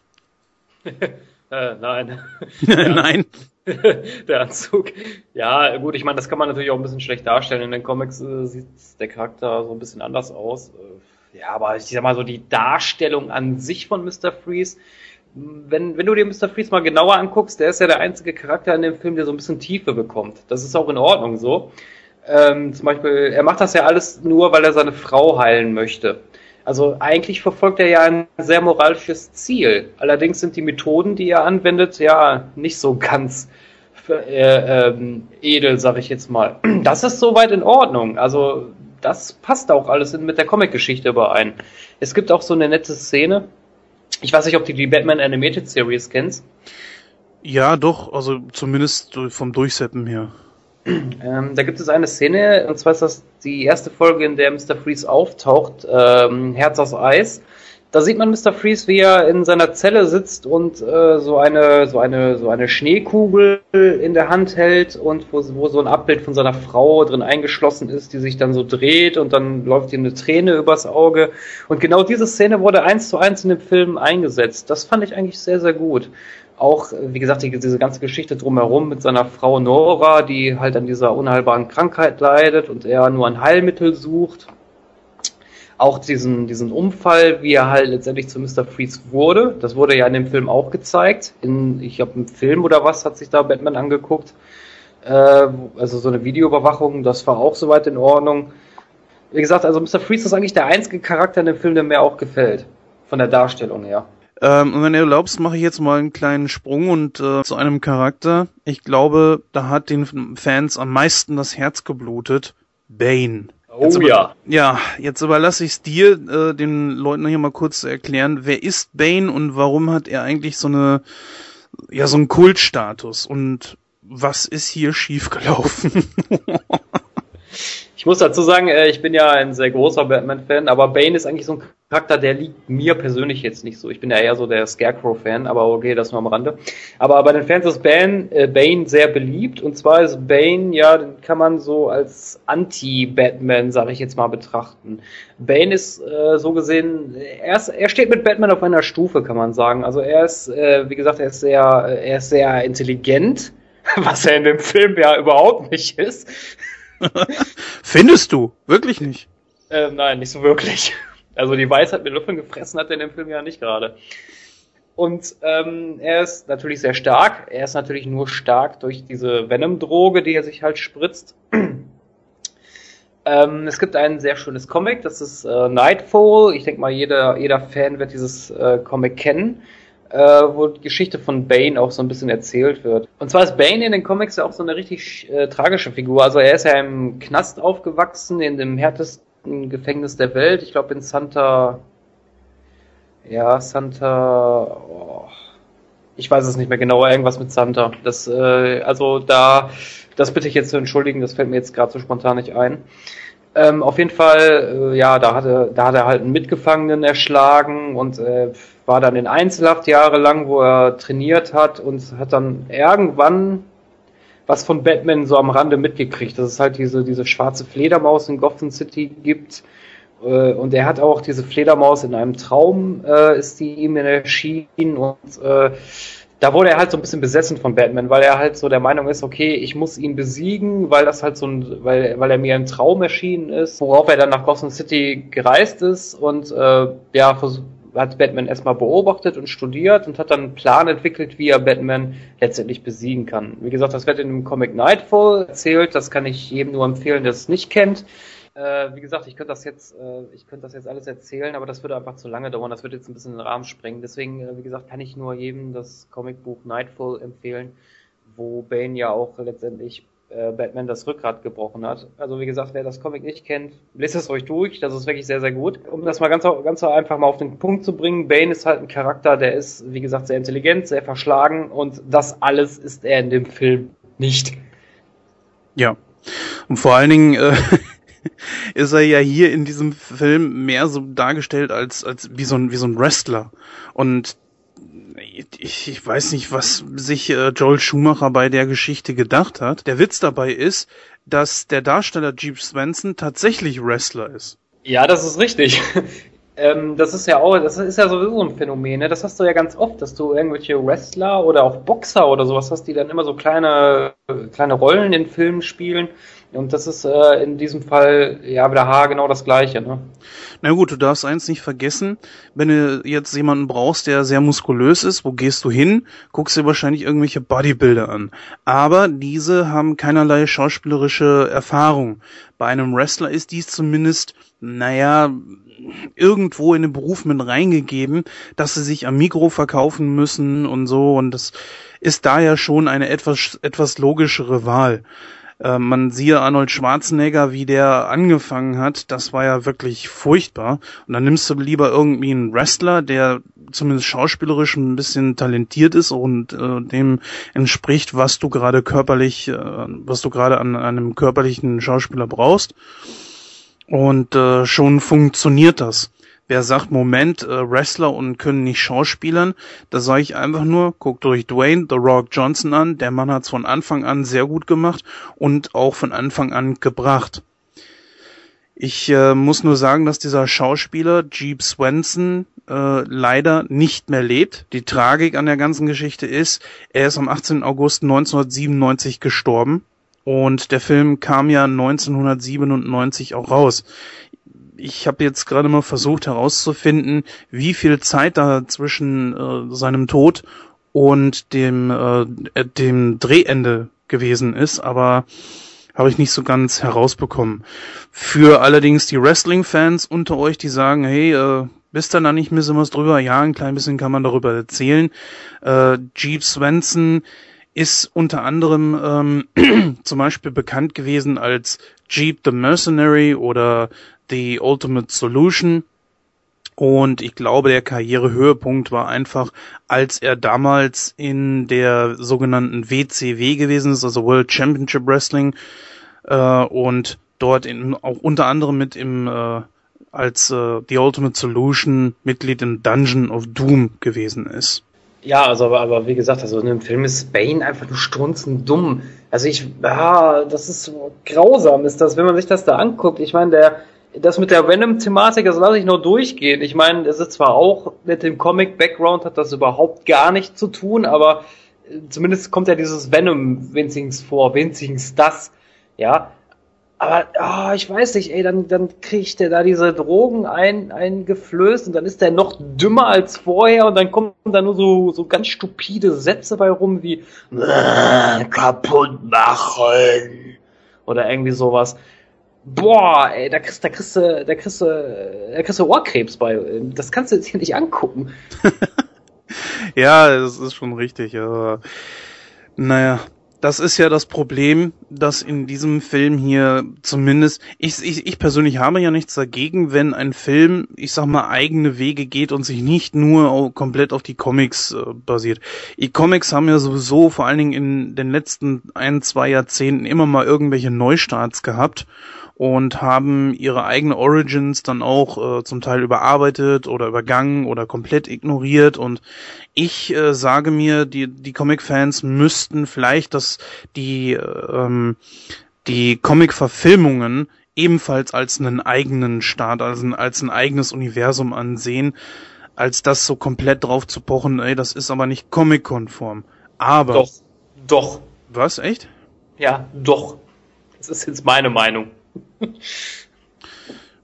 Äh, nein. nein. der Anzug. Ja, gut, ich meine, das kann man natürlich auch ein bisschen schlecht darstellen. In den Comics äh, sieht der Charakter so ein bisschen anders aus. Äh, ja, aber ich sag mal so, die Darstellung an sich von Mr. Freeze, wenn, wenn du dir Mr. Freeze mal genauer anguckst, der ist ja der einzige Charakter in dem Film, der so ein bisschen Tiefe bekommt. Das ist auch in Ordnung so. Ähm, zum Beispiel, er macht das ja alles nur, weil er seine Frau heilen möchte. Also eigentlich verfolgt er ja ein sehr moralisches Ziel. Allerdings sind die Methoden, die er anwendet, ja nicht so ganz äh, ähm, edel, sag ich jetzt mal. Das ist soweit in Ordnung. Also das passt auch alles mit der Comic-Geschichte überein. Es gibt auch so eine nette Szene. Ich weiß nicht, ob du die Batman Animated Series kennst. Ja, doch, also zumindest vom Durchseppen her. Ähm, da gibt es eine Szene, und zwar ist das die erste Folge, in der Mr. Freeze auftaucht, ähm, Herz aus Eis. Da sieht man Mr. Freeze, wie er in seiner Zelle sitzt und äh, so eine so eine so eine Schneekugel in der Hand hält und wo, wo so ein Abbild von seiner Frau drin eingeschlossen ist, die sich dann so dreht und dann läuft ihm eine Träne übers Auge. Und genau diese Szene wurde eins zu eins in dem Film eingesetzt. Das fand ich eigentlich sehr sehr gut auch, wie gesagt, die, diese ganze Geschichte drumherum mit seiner Frau Nora, die halt an dieser unheilbaren Krankheit leidet und er nur ein Heilmittel sucht. Auch diesen, diesen Unfall, wie er halt letztendlich zu Mr. Freeze wurde, das wurde ja in dem Film auch gezeigt. In, ich glaube, im Film oder was hat sich da Batman angeguckt. Äh, also so eine Videoüberwachung, das war auch soweit in Ordnung. Wie gesagt, also Mr. Freeze ist eigentlich der einzige Charakter in dem Film, der mir auch gefällt. Von der Darstellung her. Ähm, und wenn du erlaubst, mache ich jetzt mal einen kleinen Sprung und äh, zu einem Charakter. Ich glaube, da hat den Fans am meisten das Herz geblutet. Bane. Oh jetzt ja. Ja, jetzt überlasse ich es dir, äh, den Leuten hier mal kurz zu erklären, wer ist Bane und warum hat er eigentlich so eine, ja, so einen Kultstatus und was ist hier schiefgelaufen? Ich muss dazu sagen, äh, ich bin ja ein sehr großer Batman-Fan, aber Bane ist eigentlich so ein Charakter, der liegt mir persönlich jetzt nicht so. Ich bin ja eher so der Scarecrow-Fan, aber okay, das nur am Rande. Aber bei den Fans ist Bane, äh, Bane sehr beliebt und zwar ist Bane, ja, den kann man so als Anti-Batman, sage ich jetzt mal, betrachten. Bane ist äh, so gesehen, er, ist, er steht mit Batman auf einer Stufe, kann man sagen. Also er ist, äh, wie gesagt, er ist sehr, er ist sehr intelligent, was er in dem Film ja überhaupt nicht ist. Findest du? Wirklich nicht? Äh, nein, nicht so wirklich. Also die Weisheit mit Löffeln gefressen hat er in dem Film ja nicht gerade. Und ähm, er ist natürlich sehr stark. Er ist natürlich nur stark durch diese Venom-Droge, die er sich halt spritzt. ähm, es gibt ein sehr schönes Comic, das ist äh, Nightfall. Ich denke mal, jeder, jeder Fan wird dieses äh, Comic kennen äh, wo die Geschichte von Bane auch so ein bisschen erzählt wird. Und zwar ist Bane in den Comics ja auch so eine richtig äh, tragische Figur. Also er ist ja im Knast aufgewachsen, in dem härtesten Gefängnis der Welt. Ich glaube in Santa. Ja, Santa. Oh, ich weiß es nicht mehr genau, irgendwas mit Santa. Das, äh, also da, das bitte ich jetzt zu entschuldigen, das fällt mir jetzt gerade so spontan nicht ein. Ähm, auf jeden Fall, äh, ja, da hatte, da hat er halt einen Mitgefangenen erschlagen und äh, war dann in Einzelhaft jahrelang, wo er trainiert hat und hat dann irgendwann was von Batman so am Rande mitgekriegt, dass es halt diese, diese schwarze Fledermaus in Gotham City gibt. Äh, und er hat auch diese Fledermaus in einem Traum, äh, ist die ihm erschienen und äh, da wurde er halt so ein bisschen besessen von Batman, weil er halt so der Meinung ist, okay, ich muss ihn besiegen, weil das halt so ein, weil, weil er mir ein Traum erschienen ist, worauf er dann nach Gotham City gereist ist und äh, ja, hat Batman erstmal beobachtet und studiert und hat dann einen Plan entwickelt, wie er Batman letztendlich besiegen kann. Wie gesagt, das wird in dem Comic Nightfall erzählt, das kann ich jedem nur empfehlen, der es nicht kennt. Äh, wie gesagt, ich könnte das jetzt, äh, ich könnte das jetzt alles erzählen, aber das würde einfach zu lange dauern. Das würde jetzt ein bisschen den Rahmen sprengen. Deswegen, äh, wie gesagt, kann ich nur jedem das Comicbuch Nightfall empfehlen, wo Bane ja auch letztendlich äh, Batman das Rückgrat gebrochen hat. Also wie gesagt, wer das Comic nicht kennt, lest es euch durch. Das ist wirklich sehr, sehr gut. Um das mal ganz, ganz einfach mal auf den Punkt zu bringen, Bane ist halt ein Charakter, der ist, wie gesagt, sehr intelligent, sehr verschlagen und das alles ist er in dem Film nicht. Ja. Und vor allen Dingen, äh, ist er ja hier in diesem Film mehr so dargestellt als, als wie so ein, wie so ein Wrestler. Und ich, ich weiß nicht, was sich äh, Joel Schumacher bei der Geschichte gedacht hat. Der Witz dabei ist, dass der Darsteller Jeep Swenson tatsächlich Wrestler ist. Ja, das ist richtig. ähm, das ist ja auch, das ist ja sowieso ein Phänomen, ne? Das hast du ja ganz oft, dass du irgendwelche Wrestler oder auch Boxer oder sowas hast, die dann immer so kleine, kleine Rollen in Filmen spielen. Und das ist äh, in diesem Fall ja wieder Haar genau das gleiche. Ne? Na gut, du darfst eins nicht vergessen, wenn du jetzt jemanden brauchst, der sehr muskulös ist, wo gehst du hin? Guckst dir wahrscheinlich irgendwelche Bodybuilder an. Aber diese haben keinerlei schauspielerische Erfahrung. Bei einem Wrestler ist dies zumindest, naja, irgendwo in den Beruf mit reingegeben, dass sie sich am Mikro verkaufen müssen und so. Und das ist da ja schon eine etwas, etwas logischere Wahl. Äh, man siehe Arnold Schwarzenegger, wie der angefangen hat, das war ja wirklich furchtbar. Und dann nimmst du lieber irgendwie einen Wrestler, der zumindest schauspielerisch ein bisschen talentiert ist und äh, dem entspricht, was du gerade körperlich, äh, was du gerade an, an einem körperlichen Schauspieler brauchst. Und äh, schon funktioniert das. Wer sagt, Moment, äh, Wrestler und können nicht Schauspielern, da sage ich einfach nur, guckt euch Dwayne The Rock Johnson an. Der Mann hat's von Anfang an sehr gut gemacht und auch von Anfang an gebracht. Ich äh, muss nur sagen, dass dieser Schauspieler Jeep Swenson äh, leider nicht mehr lebt. Die Tragik an der ganzen Geschichte ist, er ist am 18. August 1997 gestorben. Und der Film kam ja 1997 auch raus ich habe jetzt gerade mal versucht herauszufinden, wie viel Zeit da zwischen äh, seinem Tod und dem, äh, dem Drehende gewesen ist, aber habe ich nicht so ganz herausbekommen. Für allerdings die Wrestling-Fans unter euch, die sagen, hey, äh, wisst ihr da nicht ein bisschen was drüber? Ja, ein klein bisschen kann man darüber erzählen. Äh, Jeep Swenson ist unter anderem ähm, zum Beispiel bekannt gewesen als Jeep the Mercenary oder The Ultimate Solution. Und ich glaube, der Karrierehöhepunkt war einfach, als er damals in der sogenannten WCW gewesen ist, also World Championship Wrestling, äh, und dort in, auch unter anderem mit im äh, als äh, The Ultimate Solution Mitglied im Dungeon of Doom gewesen ist. Ja, also aber, aber wie gesagt, also in dem Film ist Bane einfach nur strunzend dumm. Also ich, ah, das ist so grausam, ist das, wenn man sich das da anguckt. Ich meine, der, das mit der Venom-Thematik, das lasse ich nur durchgehen. Ich meine, es ist zwar auch mit dem Comic-Background hat das überhaupt gar nichts zu tun, aber äh, zumindest kommt ja dieses Venom winzigst vor, winzigst das, ja. Aber oh, ich weiß nicht, ey, dann, dann kriegt der da diese Drogen ein, eingeflößt und dann ist der noch dümmer als vorher und dann kommen da nur so, so ganz stupide Sätze bei rum wie äh, kaputt machen oder irgendwie sowas. Boah, ey, da kriegst, da kriegst da kriegst du, da kriegst du Ohrkrebs bei. Das kannst du jetzt hier nicht angucken. ja, das ist schon richtig, aber naja, das ist ja das Problem, dass in diesem Film hier zumindest, ich, ich, ich persönlich habe ja nichts dagegen, wenn ein Film, ich sag mal, eigene Wege geht und sich nicht nur komplett auf die Comics äh, basiert. Die Comics haben ja sowieso vor allen Dingen in den letzten ein, zwei Jahrzehnten immer mal irgendwelche Neustarts gehabt und haben ihre eigene Origins dann auch äh, zum Teil überarbeitet oder übergangen oder komplett ignoriert und ich äh, sage mir, die, die Comic-Fans müssten vielleicht das, die, ähm, die Comic-Verfilmungen ebenfalls als einen eigenen Start, als ein, als ein eigenes Universum ansehen, als das so komplett drauf zu pochen, ey, das ist aber nicht Comic-konform. Aber. Doch, doch. Was, echt? Ja, doch. Das ist jetzt meine Meinung.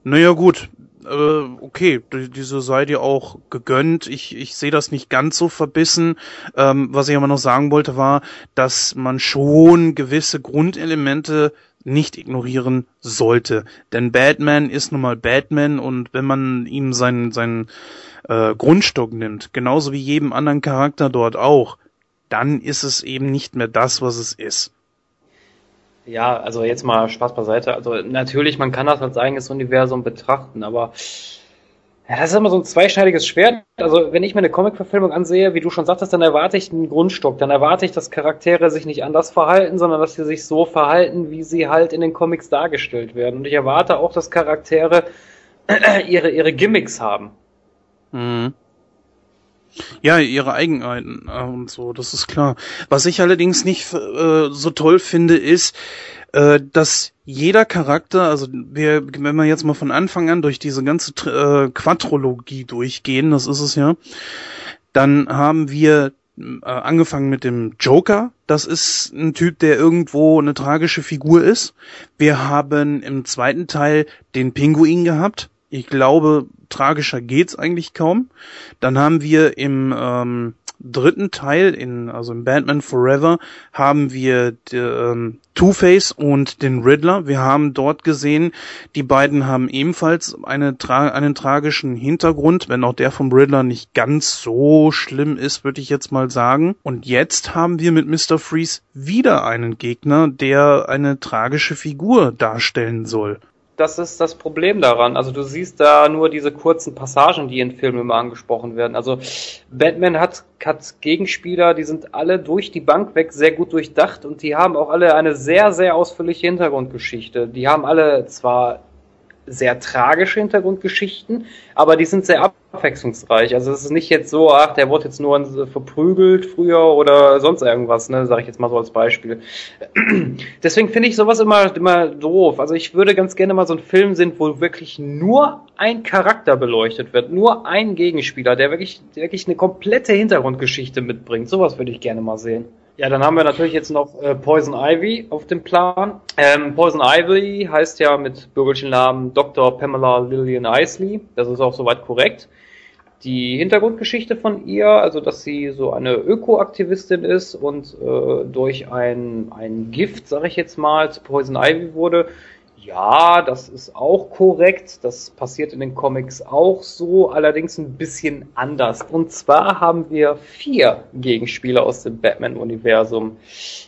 Naja, gut. Äh, okay, diese sei dir auch gegönnt. Ich, ich sehe das nicht ganz so verbissen. Ähm, was ich aber noch sagen wollte, war, dass man schon gewisse Grundelemente nicht ignorieren sollte. Denn Batman ist nun mal Batman und wenn man ihm seinen, seinen äh, Grundstock nimmt, genauso wie jedem anderen Charakter dort auch, dann ist es eben nicht mehr das, was es ist. Ja, also jetzt mal Spaß beiseite. Also natürlich, man kann das als eigenes Universum betrachten, aber ja, das ist immer so ein zweischneidiges Schwert. Also wenn ich mir eine Comic-Verfilmung ansehe, wie du schon sagtest, dann erwarte ich einen Grundstock. Dann erwarte ich, dass Charaktere sich nicht anders verhalten, sondern dass sie sich so verhalten, wie sie halt in den Comics dargestellt werden. Und ich erwarte auch, dass Charaktere ihre, ihre Gimmicks haben. Mhm. Ja, ihre Eigenheiten äh, und so, das ist klar. Was ich allerdings nicht äh, so toll finde, ist, äh, dass jeder Charakter, also wir, wenn wir jetzt mal von Anfang an durch diese ganze äh, Quadrologie durchgehen, das ist es ja, dann haben wir äh, angefangen mit dem Joker. Das ist ein Typ, der irgendwo eine tragische Figur ist. Wir haben im zweiten Teil den Pinguin gehabt. Ich glaube, tragischer geht's eigentlich kaum. Dann haben wir im ähm, dritten Teil, in, also im Batman Forever, haben wir ähm, Two-Face und den Riddler. Wir haben dort gesehen, die beiden haben ebenfalls eine tra einen tragischen Hintergrund, wenn auch der vom Riddler nicht ganz so schlimm ist, würde ich jetzt mal sagen. Und jetzt haben wir mit Mr. Freeze wieder einen Gegner, der eine tragische Figur darstellen soll das ist das Problem daran. Also du siehst da nur diese kurzen Passagen, die in Filmen immer angesprochen werden. Also Batman hat, hat Gegenspieler, die sind alle durch die Bank weg sehr gut durchdacht und die haben auch alle eine sehr, sehr ausführliche Hintergrundgeschichte. Die haben alle zwar sehr tragische Hintergrundgeschichten, aber die sind sehr abwechslungsreich. Also es ist nicht jetzt so, ach, der wurde jetzt nur verprügelt früher oder sonst irgendwas, ne, sage ich jetzt mal so als Beispiel. Deswegen finde ich sowas immer immer doof. Also ich würde ganz gerne mal so einen Film sehen, wo wirklich nur ein Charakter beleuchtet wird, nur ein Gegenspieler, der wirklich wirklich eine komplette Hintergrundgeschichte mitbringt. Sowas würde ich gerne mal sehen. Ja, dann haben wir natürlich jetzt noch äh, Poison Ivy auf dem Plan. Ähm, Poison Ivy heißt ja mit bürgerlichen Namen Dr. Pamela Lillian Isley. Das ist auch soweit korrekt. Die Hintergrundgeschichte von ihr, also dass sie so eine Ökoaktivistin ist und äh, durch ein, ein Gift, sag ich jetzt mal, zu Poison Ivy wurde, ja, das ist auch korrekt. Das passiert in den Comics auch so, allerdings ein bisschen anders. Und zwar haben wir vier Gegenspieler aus dem Batman-Universum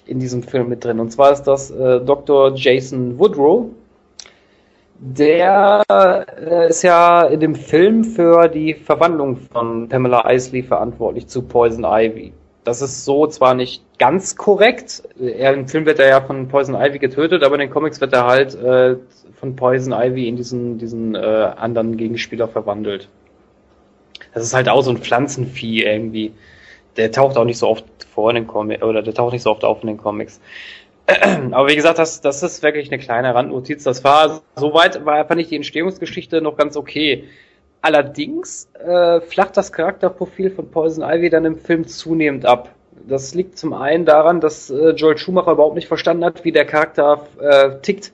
in diesem Film mit drin. Und zwar ist das äh, Dr. Jason Woodrow. Der äh, ist ja in dem Film für die Verwandlung von Pamela Isley verantwortlich zu Poison Ivy. Das ist so zwar nicht ganz korrekt. Er, Im Film wird er ja von Poison Ivy getötet, aber in den Comics wird er halt äh, von Poison Ivy in diesen, diesen äh, anderen Gegenspieler verwandelt. Das ist halt auch so ein Pflanzenvieh irgendwie. Der taucht auch nicht so oft vor in den Comics, oder der taucht nicht so oft auf in den Comics. Aber wie gesagt, das, das ist wirklich eine kleine Randnotiz. Das war, soweit war, fand ich die Entstehungsgeschichte noch ganz okay. Allerdings äh, flacht das Charakterprofil von Poison Ivy dann im Film zunehmend ab. Das liegt zum einen daran, dass äh, Joel Schumacher überhaupt nicht verstanden hat, wie der Charakter äh, tickt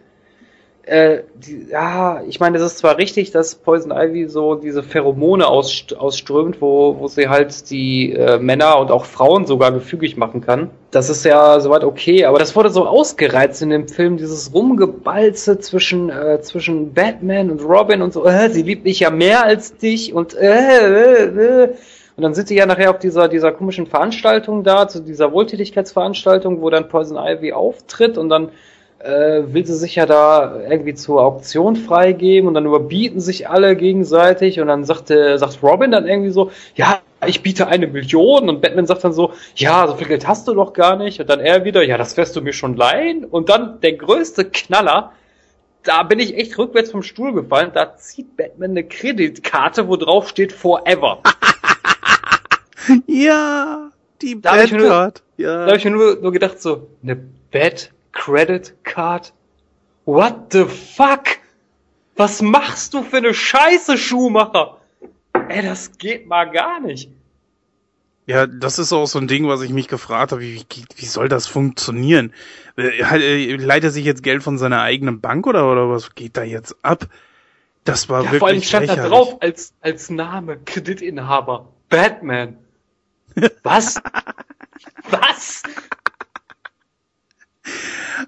äh, die, ja, ich meine, es ist zwar richtig, dass Poison Ivy so diese Pheromone aus, ausströmt, wo, wo sie halt die äh, Männer und auch Frauen sogar gefügig machen kann. Das ist ja soweit okay, aber das wurde so ausgereizt in dem Film, dieses Rumgebalze zwischen, äh, zwischen Batman und Robin und so, äh, sie liebt mich ja mehr als dich und äh, äh, äh. Und dann sind sie ja nachher auf dieser, dieser komischen Veranstaltung da, zu dieser Wohltätigkeitsveranstaltung, wo dann Poison Ivy auftritt und dann äh, will sie sich ja da irgendwie zur Auktion freigeben und dann überbieten sich alle gegenseitig und dann sagt, äh, sagt Robin dann irgendwie so, ja, ich biete eine Million und Batman sagt dann so, ja, so viel Geld hast du doch gar nicht und dann er wieder, ja, das wirst du mir schon leihen und dann der größte Knaller, da bin ich echt rückwärts vom Stuhl gefallen, da zieht Batman eine Kreditkarte, wo drauf steht Forever. ja, die Batcard. Ja. Da habe ich mir nur, nur gedacht so, eine Bat Credit Card? What the fuck? Was machst du für eine Scheiße, Schuhmacher? Ey, das geht mal gar nicht. Ja, das ist auch so ein Ding, was ich mich gefragt habe, wie, wie, soll das funktionieren? Äh, äh, leiht er sich jetzt Geld von seiner eigenen Bank oder, oder was geht da jetzt ab? Das war ja, wirklich Vor allem stand lächerlich. da drauf als, als Name, Kreditinhaber, Batman. Was? was?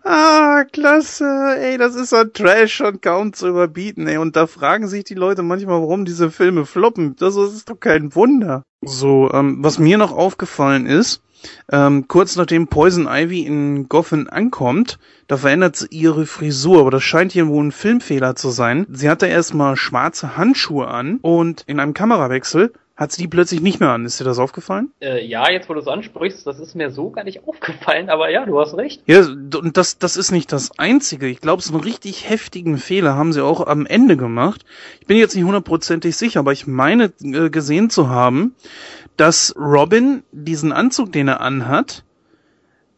Ah, klasse. Ey, das ist so Trash schon kaum zu überbieten, ey. Und da fragen sich die Leute manchmal, warum diese Filme floppen. Das ist doch kein Wunder. So, ähm, was mir noch aufgefallen ist, ähm, kurz nachdem Poison Ivy in Gotham ankommt, da verändert sie ihre Frisur, aber das scheint hier wohl ein Filmfehler zu sein. Sie hatte erstmal schwarze Handschuhe an und in einem Kamerawechsel hat sie die plötzlich nicht mehr an. Ist dir das aufgefallen? Äh, ja, jetzt wo du es ansprichst, das ist mir so gar nicht aufgefallen, aber ja, du hast recht. Ja, und das, das ist nicht das Einzige. Ich glaube, so einen richtig heftigen Fehler haben sie auch am Ende gemacht. Ich bin jetzt nicht hundertprozentig sicher, aber ich meine äh, gesehen zu haben, dass Robin diesen Anzug, den er anhat,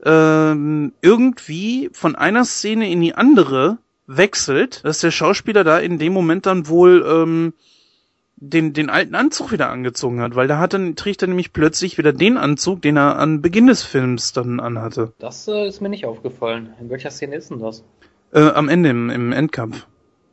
ähm, irgendwie von einer Szene in die andere wechselt, dass der Schauspieler da in dem Moment dann wohl ähm, den, den alten Anzug wieder angezogen hat, weil da hat dann, trägt er nämlich plötzlich wieder den Anzug, den er an Beginn des Films dann anhatte. Das äh, ist mir nicht aufgefallen. In welcher Szene ist denn das? Äh, am Ende im, im Endkampf.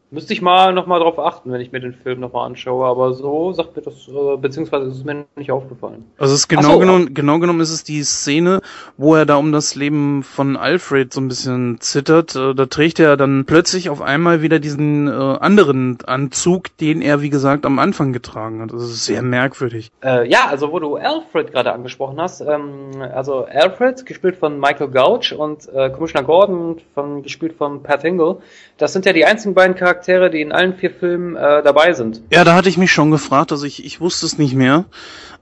Müsste ich mal nochmal drauf achten, wenn ich mir den Film nochmal anschaue, aber so sagt mir das, äh, beziehungsweise ist es mir nicht aufgefallen. Also es ist genau so, genommen, genau genommen ist es die Szene, wo er da um das Leben von Alfred so ein bisschen zittert. Äh, da trägt er dann plötzlich auf einmal wieder diesen äh, anderen Anzug, den er, wie gesagt, am Anfang getragen hat. Das ist sehr merkwürdig. Äh, ja, also wo du Alfred gerade angesprochen hast, ähm, also Alfred, gespielt von Michael Gouch und äh, Commissioner Gordon, von, gespielt von Pat Hingle, das sind ja die einzigen beiden Charaktere, Charaktere, die in allen vier Filmen äh, dabei sind. Ja, da hatte ich mich schon gefragt, also ich, ich wusste es nicht mehr,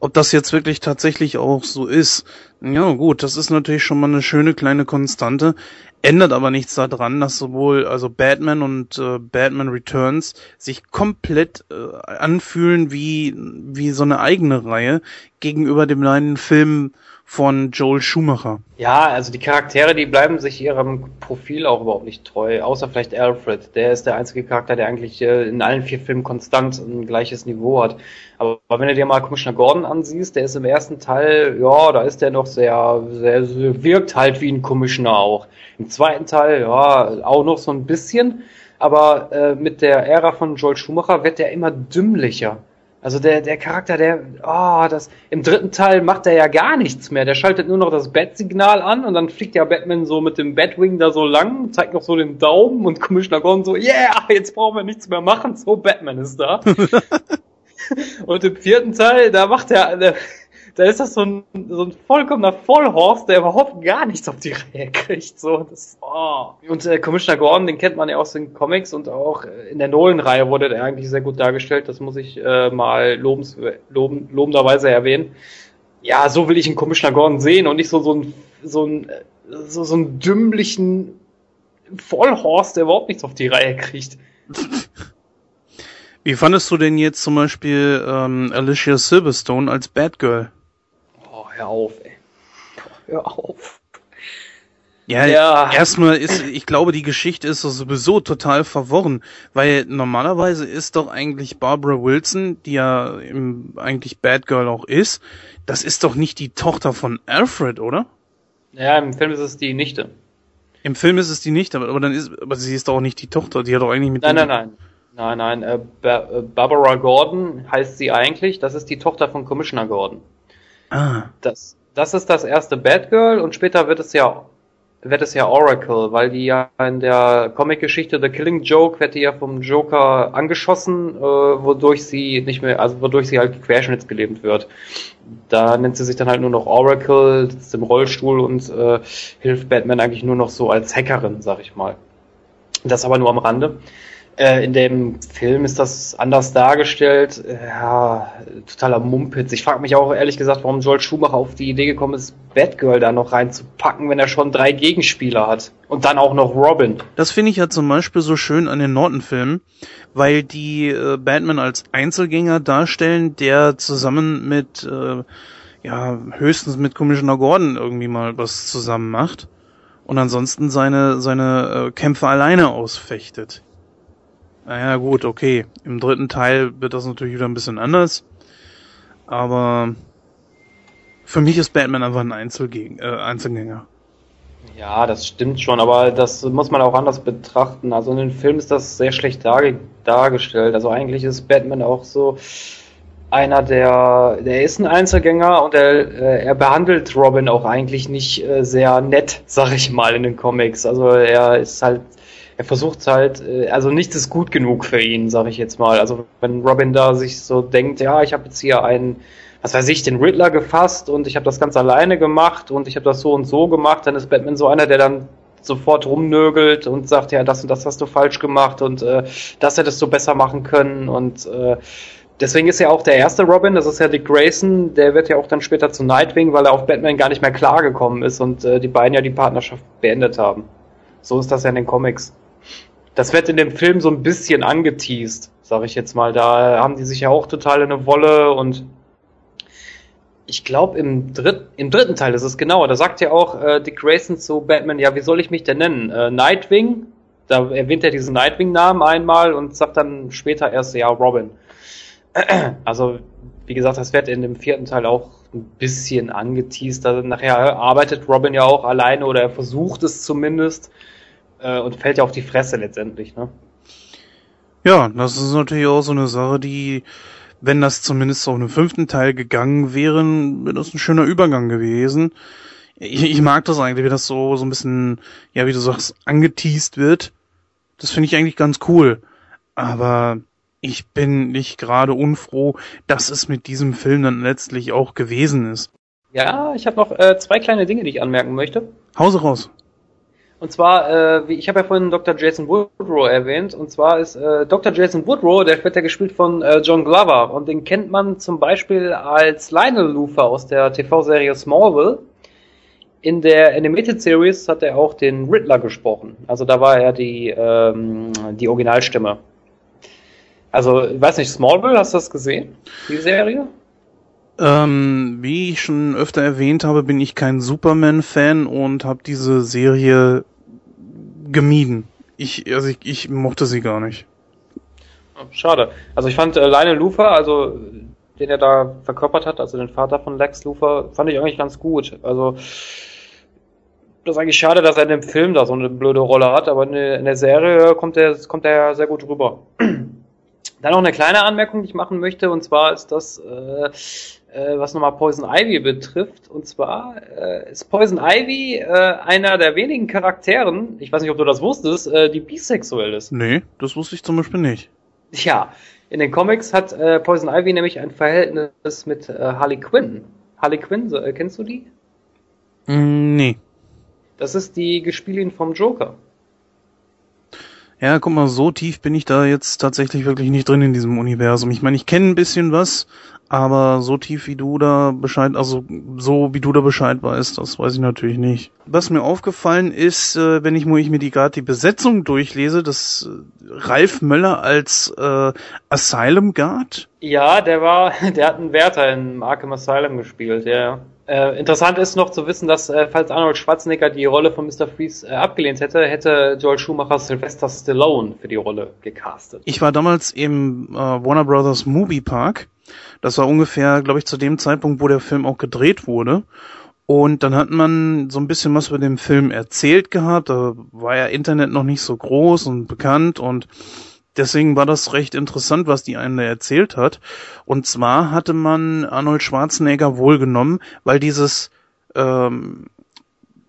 ob das jetzt wirklich tatsächlich auch so ist. Ja, gut, das ist natürlich schon mal eine schöne kleine Konstante. Ändert aber nichts daran, dass sowohl also Batman und äh, Batman Returns sich komplett äh, anfühlen wie wie so eine eigene Reihe gegenüber dem kleinen Film von Joel Schumacher. Ja, also die Charaktere, die bleiben sich ihrem Profil auch überhaupt nicht treu, außer vielleicht Alfred. Der ist der einzige Charakter, der eigentlich äh, in allen vier Filmen konstant ein gleiches Niveau hat. Aber, wenn du dir mal Commissioner Gordon ansiehst, der ist im ersten Teil, ja, da ist der noch sehr, sehr, sehr wirkt halt wie ein Commissioner auch. Im zweiten Teil, ja, auch noch so ein bisschen. Aber äh, mit der Ära von Joel Schumacher wird der immer dümmlicher. Also der, der Charakter, der, oh, das, im dritten Teil macht er ja gar nichts mehr. Der schaltet nur noch das Bat-Signal an und dann fliegt ja Batman so mit dem Batwing da so lang, zeigt noch so den Daumen und Commissioner Gordon so, yeah, jetzt brauchen wir nichts mehr machen, so Batman ist da. und im vierten Teil, da macht er, der, da ist das so ein, so ein vollkommener Vollhorst, der überhaupt gar nichts auf die Reihe kriegt. So, das, oh. Und äh, Commissioner Gordon, den kennt man ja aus den Comics und auch in der Nolan-Reihe wurde der eigentlich sehr gut dargestellt. Das muss ich äh, mal lobens, loben, lobenderweise erwähnen. Ja, so will ich einen Commissioner Gordon sehen und nicht so, so ein, so ein, so, so einen dümmlichen Vollhorst, der überhaupt nichts auf die Reihe kriegt. Wie fandest du denn jetzt zum Beispiel ähm, Alicia Silverstone als Batgirl? Hör auf, ey. Hör auf. Ja, ja, erstmal ist, ich glaube, die Geschichte ist sowieso total verworren, weil normalerweise ist doch eigentlich Barbara Wilson, die ja im, eigentlich Batgirl auch ist, das ist doch nicht die Tochter von Alfred, oder? Ja, im Film ist es die Nichte. Im Film ist es die Nichte, aber, aber dann ist, aber sie ist doch auch nicht die Tochter, die hat doch eigentlich mit Nein, nein, nein. Nein, nein, äh, äh, Barbara Gordon heißt sie eigentlich, das ist die Tochter von Commissioner Gordon. Ah. Das, das ist das erste Batgirl und später wird es ja wird es ja Oracle, weil die ja in der Comic-Geschichte The Killing Joke wird die ja vom Joker angeschossen, äh, wodurch sie nicht mehr, also wodurch sie halt querschnittsgelähmt wird. Da nennt sie sich dann halt nur noch Oracle, sitzt im Rollstuhl und äh, hilft Batman eigentlich nur noch so als Hackerin, sag ich mal. Das aber nur am Rande. Äh, in dem Film ist das anders dargestellt. Ja, totaler Mumpitz. Ich frage mich auch ehrlich gesagt, warum Joel Schumacher auf die Idee gekommen ist, Batgirl da noch reinzupacken, wenn er schon drei Gegenspieler hat. Und dann auch noch Robin. Das finde ich ja zum Beispiel so schön an den Norton-Filmen, weil die äh, Batman als Einzelgänger darstellen, der zusammen mit, äh, ja, höchstens mit Commissioner Gordon irgendwie mal was zusammen macht. Und ansonsten seine, seine äh, Kämpfe alleine ausfechtet. Naja, gut, okay. Im dritten Teil wird das natürlich wieder ein bisschen anders. Aber für mich ist Batman einfach ein Einzelgänger. Äh, Einzelgänger. Ja, das stimmt schon, aber das muss man auch anders betrachten. Also in den Film ist das sehr schlecht darge dargestellt. Also eigentlich ist Batman auch so einer, der, der ist ein Einzelgänger und er, äh, er behandelt Robin auch eigentlich nicht äh, sehr nett, sag ich mal, in den Comics. Also er ist halt er versucht halt, äh, also nichts ist gut genug für ihn, sage ich jetzt mal. Also wenn Robin da sich so denkt, ja, ich habe jetzt hier einen, was weiß ich, den Riddler gefasst und ich habe das ganz alleine gemacht und ich habe das so und so gemacht, dann ist Batman so einer, der dann sofort rumnögelt und sagt, ja, das und das hast du falsch gemacht und äh, das hättest du besser machen können und äh, deswegen ist ja auch der erste Robin, das ist ja Dick Grayson, der wird ja auch dann später zu Nightwing, weil er auf Batman gar nicht mehr klargekommen ist und äh, die beiden ja die Partnerschaft beendet haben. So ist das ja in den Comics das wird in dem Film so ein bisschen angeteased, sag ich jetzt mal. Da haben die sich ja auch total in eine Wolle und ich glaube im, dritt, im dritten Teil ist es genauer. Da sagt ja auch äh, Dick Grayson zu Batman, ja, wie soll ich mich denn nennen? Äh, Nightwing? Da erwähnt er diesen Nightwing-Namen einmal und sagt dann später erst, ja, Robin. Also, wie gesagt, das wird in dem vierten Teil auch ein bisschen angeteased. Also nachher arbeitet Robin ja auch alleine oder er versucht es zumindest äh, und fällt ja auf die Fresse letztendlich, ne? Ja, das ist natürlich auch so eine Sache, die, wenn das zumindest auf einen fünften Teil gegangen wäre, wäre das ein schöner Übergang gewesen. Ich, ich mag das eigentlich, wie das so, so ein bisschen, ja, wie du sagst, angeteased wird. Das finde ich eigentlich ganz cool. Aber ich bin nicht gerade unfroh, dass es mit diesem Film dann letztlich auch gewesen ist. Ja, ich habe noch äh, zwei kleine Dinge, die ich anmerken möchte. Hause raus. Und zwar, äh, ich habe ja vorhin Dr. Jason Woodrow erwähnt, und zwar ist äh, Dr. Jason Woodrow, der wird ja gespielt von äh, John Glover, und den kennt man zum Beispiel als Lionel Luthor aus der TV-Serie Smallville. In der Animated Series hat er auch den Riddler gesprochen. Also da war er die, ähm, die Originalstimme. Also, ich weiß nicht, Smallville, hast du das gesehen? Die Serie? Ähm, wie ich schon öfter erwähnt habe, bin ich kein Superman-Fan und habe diese Serie gemieden. Ich, also ich, ich mochte sie gar nicht. Schade. Also ich fand äh, Lionel Luthor, also den er da verkörpert hat, also den Vater von Lex Luthor, fand ich eigentlich ganz gut. Also das ist eigentlich schade, dass er in dem Film da so eine blöde Rolle hat, aber in der, Serie kommt er kommt er sehr gut rüber. Dann noch eine kleine Anmerkung, die ich machen möchte, und zwar ist das, äh, äh, was nochmal Poison Ivy betrifft. Und zwar äh, ist Poison Ivy äh, einer der wenigen Charakteren, ich weiß nicht, ob du das wusstest, äh, die bisexuell ist. Nee, das wusste ich zum Beispiel nicht. Ja, in den Comics hat äh, Poison Ivy nämlich ein Verhältnis mit äh, Harley Quinn. Harley Quinn, äh, kennst du die? Mm, nee. Das ist die Gespielin vom Joker. Ja, guck mal, so tief bin ich da jetzt tatsächlich wirklich nicht drin in diesem Universum. Ich meine, ich kenne ein bisschen was, Aber so tief wie du da Bescheid, also so wie du da Bescheid weißt, das weiß ich natürlich nicht. Was mir aufgefallen ist, äh, wenn ich, ich mir die gerade die Besetzung durchlese, dass äh, Ralf Möller als äh, Asylum Guard. Ja, der war, der hat einen Wärter in Arkham Asylum gespielt, ja. Äh, interessant ist noch zu wissen, dass äh, falls Arnold Schwarzenegger die Rolle von Mr. Freeze äh, abgelehnt hätte, hätte Joel Schumacher Sylvester Stallone für die Rolle gecastet. Ich war damals im äh, Warner Brothers Movie Park. Das war ungefähr, glaube ich, zu dem Zeitpunkt, wo der Film auch gedreht wurde. Und dann hat man so ein bisschen was über den Film erzählt gehabt. Da war ja Internet noch nicht so groß und bekannt und deswegen war das recht interessant, was die eine erzählt hat. Und zwar hatte man Arnold Schwarzenegger wohlgenommen, weil dieses, ähm,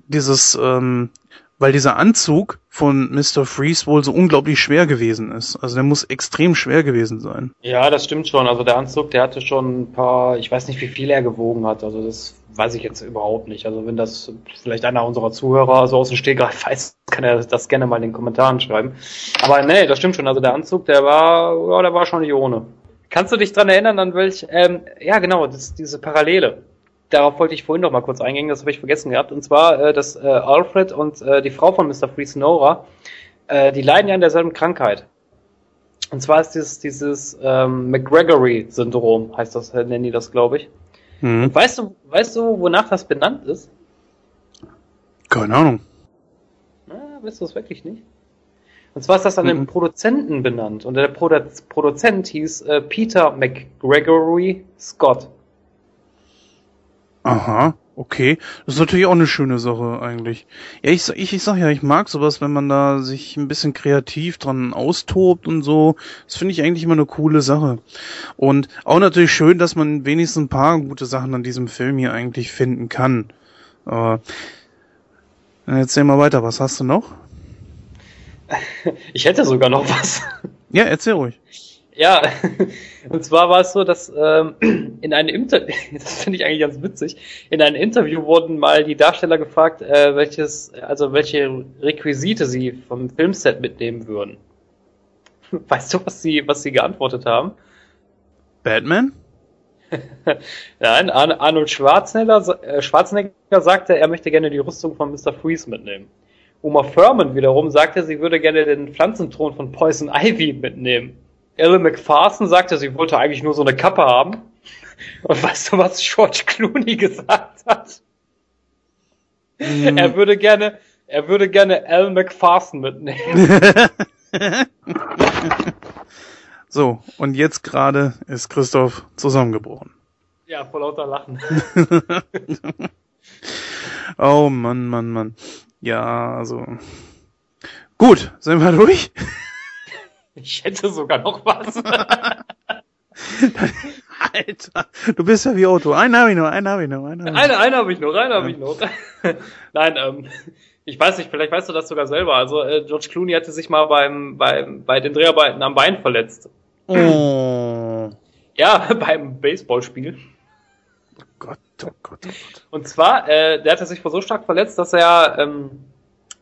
dieses, ähm, weil dieser Anzug von Mr. Freeze wohl so unglaublich schwer gewesen ist. Also der muss extrem schwer gewesen sein. Ja, das stimmt schon. Also der Anzug, der hatte schon ein paar, ich weiß nicht, wie viel er gewogen hat. Also das weiß ich jetzt überhaupt nicht. Also wenn das vielleicht einer unserer Zuhörer so aus dem Stegreif weiß, kann er das gerne mal in den Kommentaren schreiben. Aber nee, das stimmt schon. Also der Anzug, der war, ja, der war schon nicht ohne. Kannst du dich dran erinnern, an welch, ähm, ja genau, das, diese Parallele darauf wollte ich vorhin noch mal kurz eingehen, das habe ich vergessen gehabt. Und zwar, äh, dass äh, Alfred und äh, die Frau von Mr. Freeze, Nora, äh, die leiden ja an derselben Krankheit. Und zwar ist dieses, dieses ähm, McGregory-Syndrom, heißt das, nennen die das, glaube ich. Mhm. weißt du, weißt du, wonach das benannt ist? Keine Ahnung. Na, weißt du es wirklich nicht? Und zwar ist das an mhm. einem Produzenten benannt. Und der Produ Produzent hieß äh, Peter McGregory Scott. Aha, okay. Das ist natürlich auch eine schöne Sache eigentlich. Ja, ich, ich, ich sag ja, ich mag sowas, wenn man da sich ein bisschen kreativ dran austobt und so. Das finde ich eigentlich immer eine coole Sache. Und auch natürlich schön, dass man wenigstens ein paar gute Sachen an diesem Film hier eigentlich finden kann. Dann erzähl mal weiter, was hast du noch? Ich hätte sogar noch was. Ja, erzähl ruhig. Ja, und zwar war es so, dass ähm, in einem Interview, das finde ich eigentlich ganz witzig, in einem Interview wurden mal die Darsteller gefragt, äh, welches, also welche Requisite sie vom Filmset mitnehmen würden. Weißt du, was sie, was sie geantwortet haben? Batman? Nein, Arnold Schwarzenegger, äh, Schwarzenegger sagte, er möchte gerne die Rüstung von Mr. Freeze mitnehmen. Uma Thurman wiederum sagte, sie würde gerne den Pflanzenthron von Poison Ivy mitnehmen. Ellen McPherson sagte, sie wollte eigentlich nur so eine Kappe haben. Und weißt du, was George Clooney gesagt hat? Mm. Er würde gerne, er würde gerne Ellen McPherson mitnehmen. so, und jetzt gerade ist Christoph zusammengebrochen. Ja, vor lauter Lachen. oh Mann, Mann, Mann. Ja, also. Gut, sind wir durch? Ich hätte sogar noch was. Alter, du bist ja wie Otto. Einen habe ich noch, einen habe ich noch. Einen, eine, eine habe ich noch, einen habe ich noch. Nein, ähm, ich weiß nicht, vielleicht weißt du das sogar selber. Also äh, George Clooney hatte sich mal beim, beim bei den Dreharbeiten am Bein verletzt. Oh. Ja, beim Baseballspiel. Oh Gott, oh Gott, oh Gott. Und zwar, äh, der hatte sich so stark verletzt, dass er, ähm,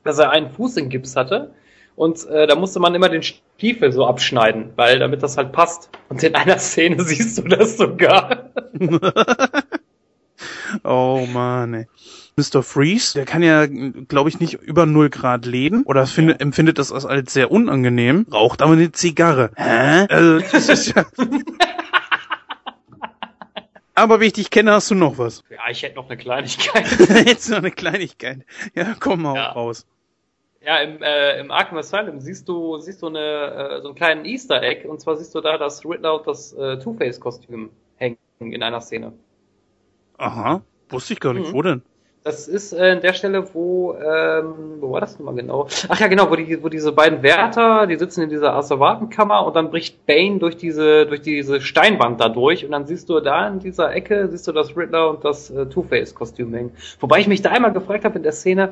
dass er einen Fuß in Gips hatte und äh, da musste man immer den Stiefel so abschneiden, weil damit das halt passt. Und in einer Szene siehst du das sogar. oh man, ey. Mr. Freeze, der kann ja, glaube ich, nicht über null Grad leben oder findet, empfindet das als sehr unangenehm, raucht aber eine Zigarre. Hä? Also, das ist ja aber wie ich dich kenne, hast du noch was. Ja, ich hätte noch eine Kleinigkeit. Jetzt noch eine Kleinigkeit. Ja, komm mal ja. raus. Ja, im, äh, im Arkham Asylum siehst du, siehst du eine, äh, so einen kleinen Easter Egg und zwar siehst du da das Riddler und das äh, Two-Face-Kostüm hängen in einer Szene. Aha, wusste ich gar nicht. Mhm. Wo denn? Das ist äh, in der Stelle, wo, ähm, wo war das nochmal genau? Ach ja, genau, wo, die, wo diese beiden Wärter, die sitzen in dieser Asservatenkammer und dann bricht Bane durch diese, durch diese Steinwand da durch und dann siehst du da in dieser Ecke, siehst du das Riddler und das äh, Two-Face-Kostüm hängen. Wobei ich mich da einmal gefragt habe in der Szene,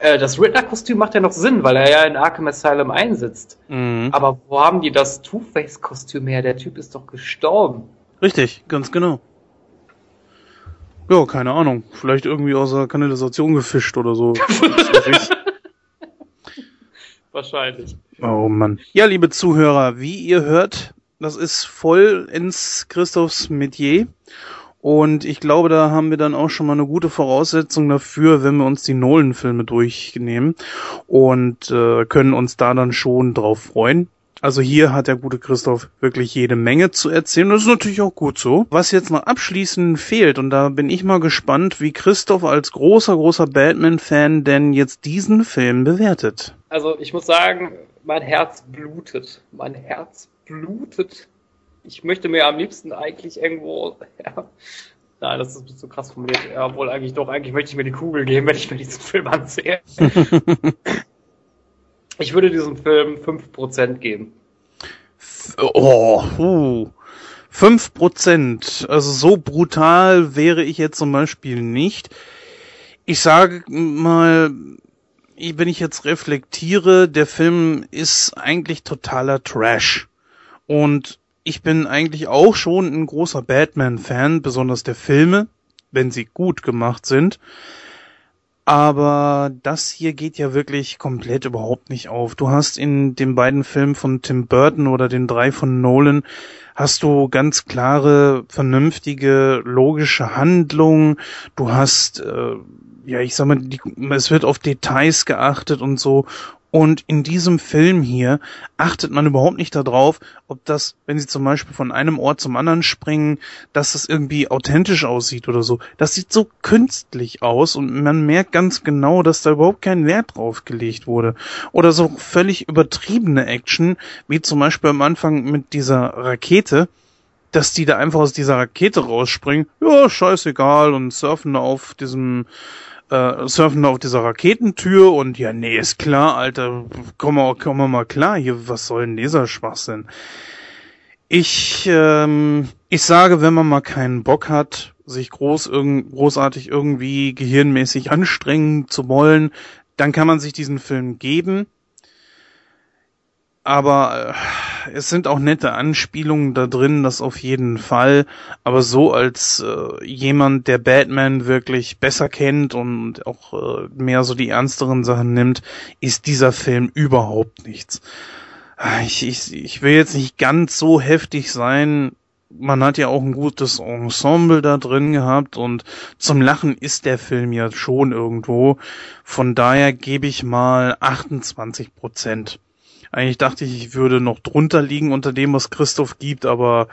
äh, das Riddler-Kostüm macht ja noch Sinn, weil er ja in Arkham Asylum einsitzt. Mhm. Aber wo haben die das Two-Face-Kostüm her? Der Typ ist doch gestorben. Richtig, ganz genau. Ja, keine Ahnung. Vielleicht irgendwie aus der Kanalisation gefischt oder so. Wahrscheinlich. Oh Mann. Ja, liebe Zuhörer, wie ihr hört, das ist voll ins Christophs Metier. Und ich glaube, da haben wir dann auch schon mal eine gute Voraussetzung dafür, wenn wir uns die Nolan-Filme durchnehmen und äh, können uns da dann schon drauf freuen. Also hier hat der gute Christoph wirklich jede Menge zu erzählen. Das ist natürlich auch gut so. Was jetzt noch abschließend fehlt, und da bin ich mal gespannt, wie Christoph als großer, großer Batman-Fan denn jetzt diesen Film bewertet. Also ich muss sagen, mein Herz blutet. Mein Herz blutet. Ich möchte mir am liebsten eigentlich irgendwo, ja, nein, das ist zu krass formuliert, ja, obwohl eigentlich doch, eigentlich möchte ich mir die Kugel geben, wenn ich mir diesen Film ansehe. Ich würde diesem Film 5% geben. Oh, uh. 5%. Also so brutal wäre ich jetzt zum Beispiel nicht. Ich sage mal, wenn ich jetzt reflektiere, der Film ist eigentlich totaler Trash. Und ich bin eigentlich auch schon ein großer Batman-Fan, besonders der Filme, wenn sie gut gemacht sind. Aber das hier geht ja wirklich komplett überhaupt nicht auf. Du hast in den beiden Filmen von Tim Burton oder den drei von Nolan hast du ganz klare, vernünftige, logische Handlungen. Du hast, äh, ja, ich sag mal, die, es wird auf Details geachtet und so. Und in diesem Film hier achtet man überhaupt nicht darauf, ob das, wenn sie zum Beispiel von einem Ort zum anderen springen, dass das irgendwie authentisch aussieht oder so. Das sieht so künstlich aus und man merkt ganz genau, dass da überhaupt kein Wert drauf gelegt wurde. Oder so völlig übertriebene Action, wie zum Beispiel am Anfang mit dieser Rakete, dass die da einfach aus dieser Rakete rausspringen. Ja, scheißegal und surfen da auf diesem äh, surfen auf dieser Raketentür und ja, nee, ist klar, Alter, komm mal, komm mal klar, hier, was soll denn dieser Schwachsinn? Ich, ähm, ich sage, wenn man mal keinen Bock hat, sich groß, irgend, großartig irgendwie gehirnmäßig anstrengen zu wollen, dann kann man sich diesen Film geben. Aber äh, es sind auch nette Anspielungen da drin, das auf jeden Fall. Aber so als äh, jemand, der Batman wirklich besser kennt und auch äh, mehr so die ernsteren Sachen nimmt, ist dieser Film überhaupt nichts. Ich, ich, ich will jetzt nicht ganz so heftig sein. Man hat ja auch ein gutes Ensemble da drin gehabt und zum Lachen ist der Film ja schon irgendwo. Von daher gebe ich mal 28 Prozent. Eigentlich dachte ich, ich würde noch drunter liegen unter dem, was Christoph gibt, aber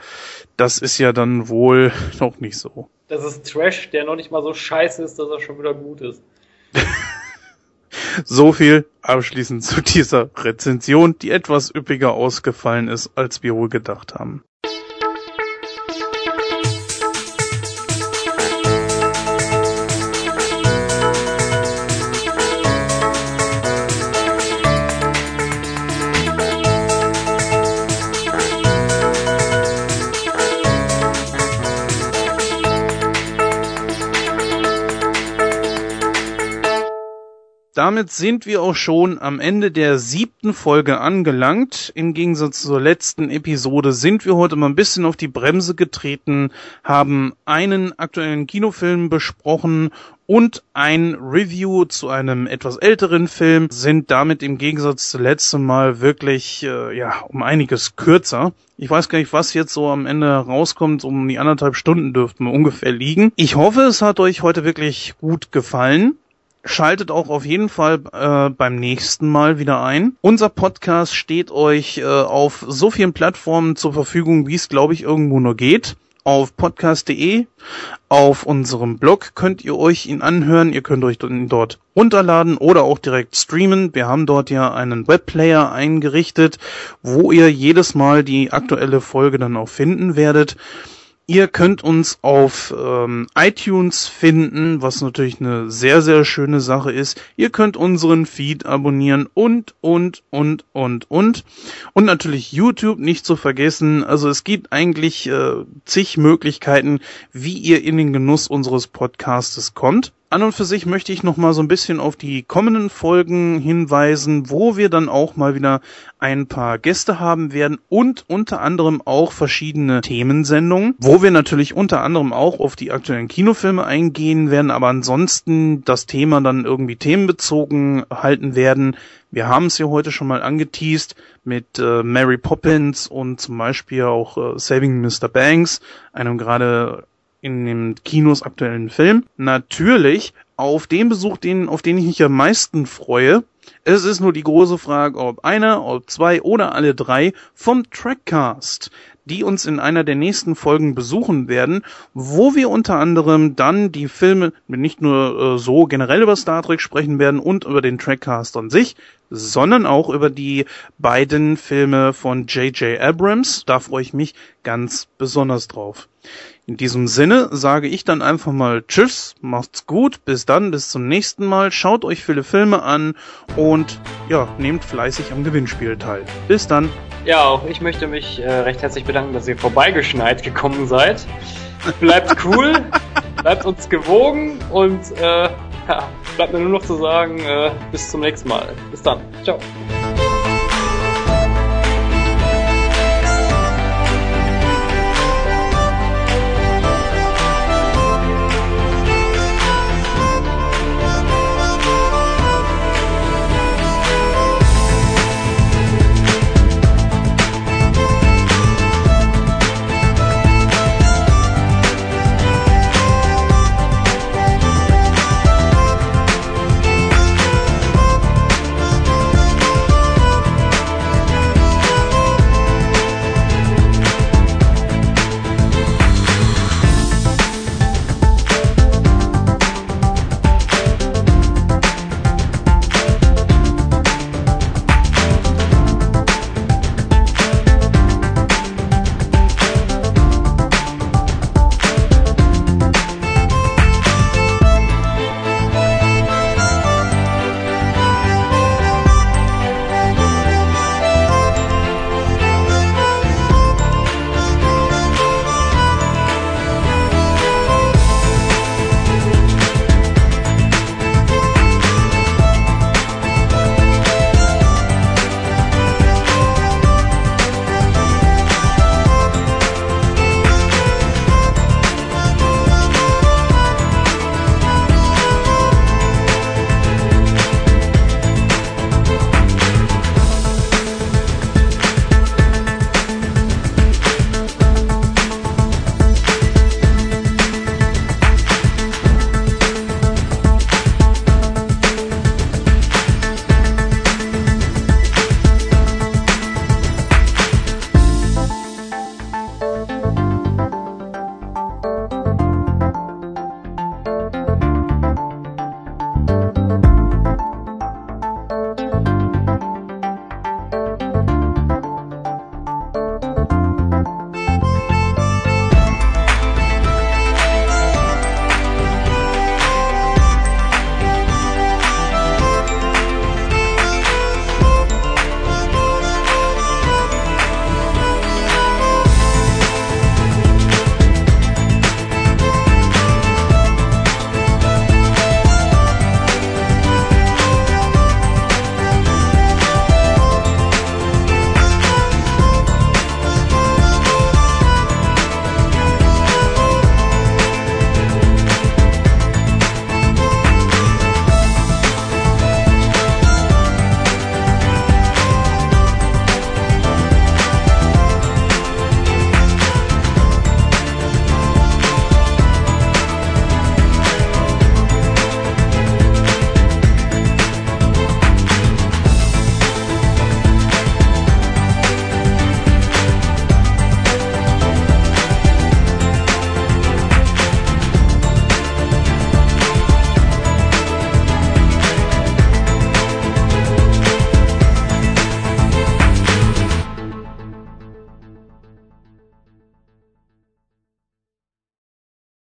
das ist ja dann wohl noch nicht so. Das ist Trash, der noch nicht mal so scheiße ist, dass er schon wieder gut ist. so viel abschließend zu dieser Rezension, die etwas üppiger ausgefallen ist, als wir wohl gedacht haben. Damit sind wir auch schon am Ende der siebten Folge angelangt. Im Gegensatz zur letzten Episode sind wir heute mal ein bisschen auf die Bremse getreten, haben einen aktuellen Kinofilm besprochen und ein Review zu einem etwas älteren Film, sind damit im Gegensatz zum letzten Mal wirklich äh, ja um einiges kürzer. Ich weiß gar nicht, was jetzt so am Ende rauskommt. Um die anderthalb Stunden dürften wir ungefähr liegen. Ich hoffe, es hat euch heute wirklich gut gefallen. Schaltet auch auf jeden Fall äh, beim nächsten Mal wieder ein. Unser Podcast steht euch äh, auf so vielen Plattformen zur Verfügung, wie es glaube ich irgendwo nur geht. Auf podcast.de, auf unserem Blog könnt ihr euch ihn anhören. Ihr könnt euch dort runterladen oder auch direkt streamen. Wir haben dort ja einen Webplayer eingerichtet, wo ihr jedes Mal die aktuelle Folge dann auch finden werdet. Ihr könnt uns auf ähm, iTunes finden, was natürlich eine sehr, sehr schöne Sache ist. Ihr könnt unseren Feed abonnieren und, und, und, und, und. Und natürlich YouTube nicht zu vergessen. Also es gibt eigentlich äh, zig Möglichkeiten, wie ihr in den Genuss unseres Podcastes kommt. An und für sich möchte ich noch mal so ein bisschen auf die kommenden Folgen hinweisen, wo wir dann auch mal wieder ein paar Gäste haben werden und unter anderem auch verschiedene Themensendungen, wo wir natürlich unter anderem auch auf die aktuellen Kinofilme eingehen werden, aber ansonsten das Thema dann irgendwie themenbezogen halten werden. Wir haben es ja heute schon mal angeteased mit äh, Mary Poppins und zum Beispiel auch äh, Saving Mr. Banks, einem gerade in den Kinos aktuellen Film. Natürlich auf den Besuch, den, auf den ich mich am meisten freue. Es ist nur die große Frage, ob einer, ob zwei oder alle drei vom Trackcast, die uns in einer der nächsten Folgen besuchen werden, wo wir unter anderem dann die Filme nicht nur äh, so generell über Star Trek sprechen werden und über den Trackcast an sich, sondern auch über die beiden Filme von J.J. Abrams. Da freue ich mich ganz besonders drauf. In diesem Sinne sage ich dann einfach mal Tschüss, macht's gut, bis dann, bis zum nächsten Mal, schaut euch viele Filme an und ja, nehmt fleißig am Gewinnspiel teil. Bis dann. Ja, auch ich möchte mich äh, recht herzlich bedanken, dass ihr vorbeigeschneit gekommen seid. Bleibt cool, bleibt uns gewogen und äh, ja, bleibt mir nur noch zu sagen, äh, bis zum nächsten Mal. Bis dann. Ciao.